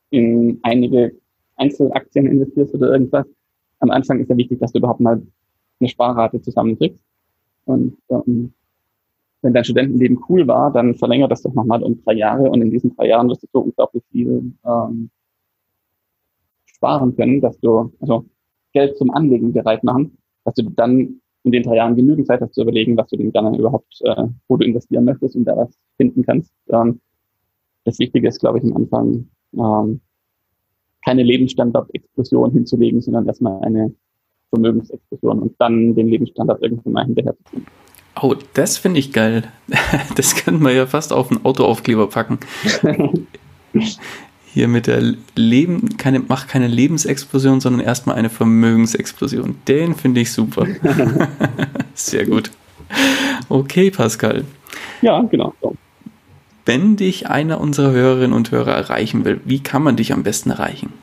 in einige Einzelaktien investierst oder irgendwas. Am Anfang ist ja wichtig, dass du überhaupt mal eine Sparrate zusammenkriegst. Und ähm, wenn dein Studentenleben cool war, dann verlängert das doch nochmal um drei Jahre und in diesen drei Jahren wirst du so unglaublich viel ähm, sparen können, dass du, also Geld zum Anlegen bereit machen, dass du dann in den drei Jahren genügend Zeit hast zu überlegen, was du denn gerne überhaupt, äh, wo du investieren möchtest und da was finden kannst. Ähm, das Wichtige ist, glaube ich, am Anfang ähm, keine Lebensstandard-Explosion hinzulegen, sondern erstmal eine Vermögensexplosion und dann den Lebensstandard irgendwann mal hinterher zu ziehen. Oh, das finde ich geil. Das könnte man ja fast auf einen Autoaufkleber packen. Hier mit der Leben, keine, mach keine Lebensexplosion, sondern erstmal eine Vermögensexplosion. Den finde ich super. Sehr gut. Okay, Pascal. Ja, genau. Wenn dich einer unserer Hörerinnen und Hörer erreichen will, wie kann man dich am besten erreichen?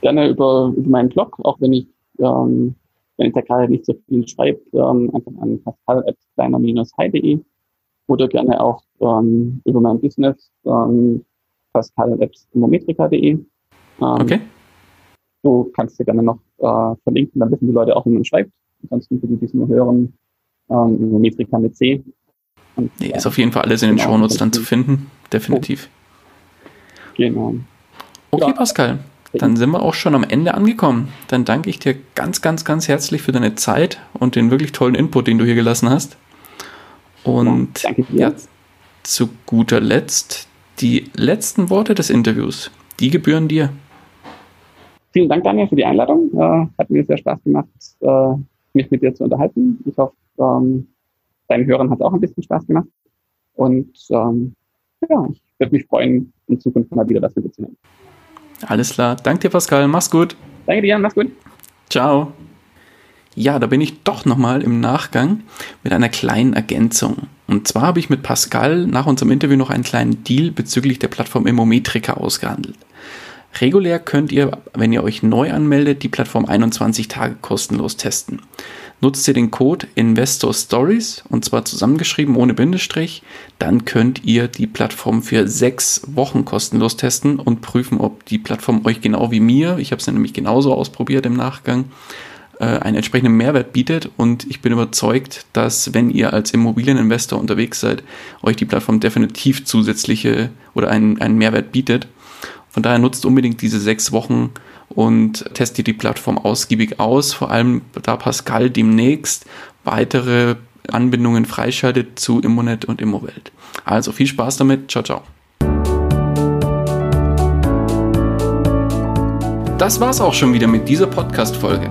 Gerne über, über meinen Blog, auch wenn ich ähm, wenn ich da gerade nicht so viel schreibe, ähm, einfach an pascal.kleiner-high.de oder gerne auch ähm, über mein Business ähm, pascal.mometrika.de. Ähm, okay. Du kannst dir gerne noch äh, verlinken, dann wissen die Leute auch, wie man schreibt. Ansonsten für die, die es nur hören, ähm, Mometrika mit C. Und, nee, ist auf jeden Fall alles in den genau, Shownotes dann zu finden, definitiv. Genau. Okay, ja. Pascal. Dann sind wir auch schon am Ende angekommen. Dann danke ich dir ganz, ganz, ganz herzlich für deine Zeit und den wirklich tollen Input, den du hier gelassen hast. Und ja, zu guter Letzt die letzten Worte des Interviews. Die gebühren dir. Vielen Dank, Daniel, für die Einladung. Äh, hat mir sehr Spaß gemacht, äh, mich mit dir zu unterhalten. Ich hoffe, ähm, deinen Hörern hat es auch ein bisschen Spaß gemacht. Und ähm, ja, ich würde mich freuen, in Zukunft mal wieder was mit dir zu nehmen. Alles klar. Danke dir, Pascal. Mach's gut. Danke dir, mach's gut. Ciao. Ja, da bin ich doch nochmal im Nachgang mit einer kleinen Ergänzung. Und zwar habe ich mit Pascal nach unserem Interview noch einen kleinen Deal bezüglich der Plattform Immometrika ausgehandelt. Regulär könnt ihr, wenn ihr euch neu anmeldet, die Plattform 21 Tage kostenlos testen nutzt ihr den Code Investor Stories und zwar zusammengeschrieben ohne Bindestrich, dann könnt ihr die Plattform für sechs Wochen kostenlos testen und prüfen, ob die Plattform euch genau wie mir, ich habe es nämlich genauso ausprobiert im Nachgang, äh, einen entsprechenden Mehrwert bietet und ich bin überzeugt, dass wenn ihr als Immobilieninvestor unterwegs seid, euch die Plattform definitiv zusätzliche oder einen, einen Mehrwert bietet. Von daher nutzt unbedingt diese sechs Wochen und testet die Plattform ausgiebig aus, vor allem da Pascal demnächst weitere Anbindungen freischaltet zu Immonet und Immowelt. Also viel Spaß damit, ciao, ciao. Das war's auch schon wieder mit dieser Podcast-Folge.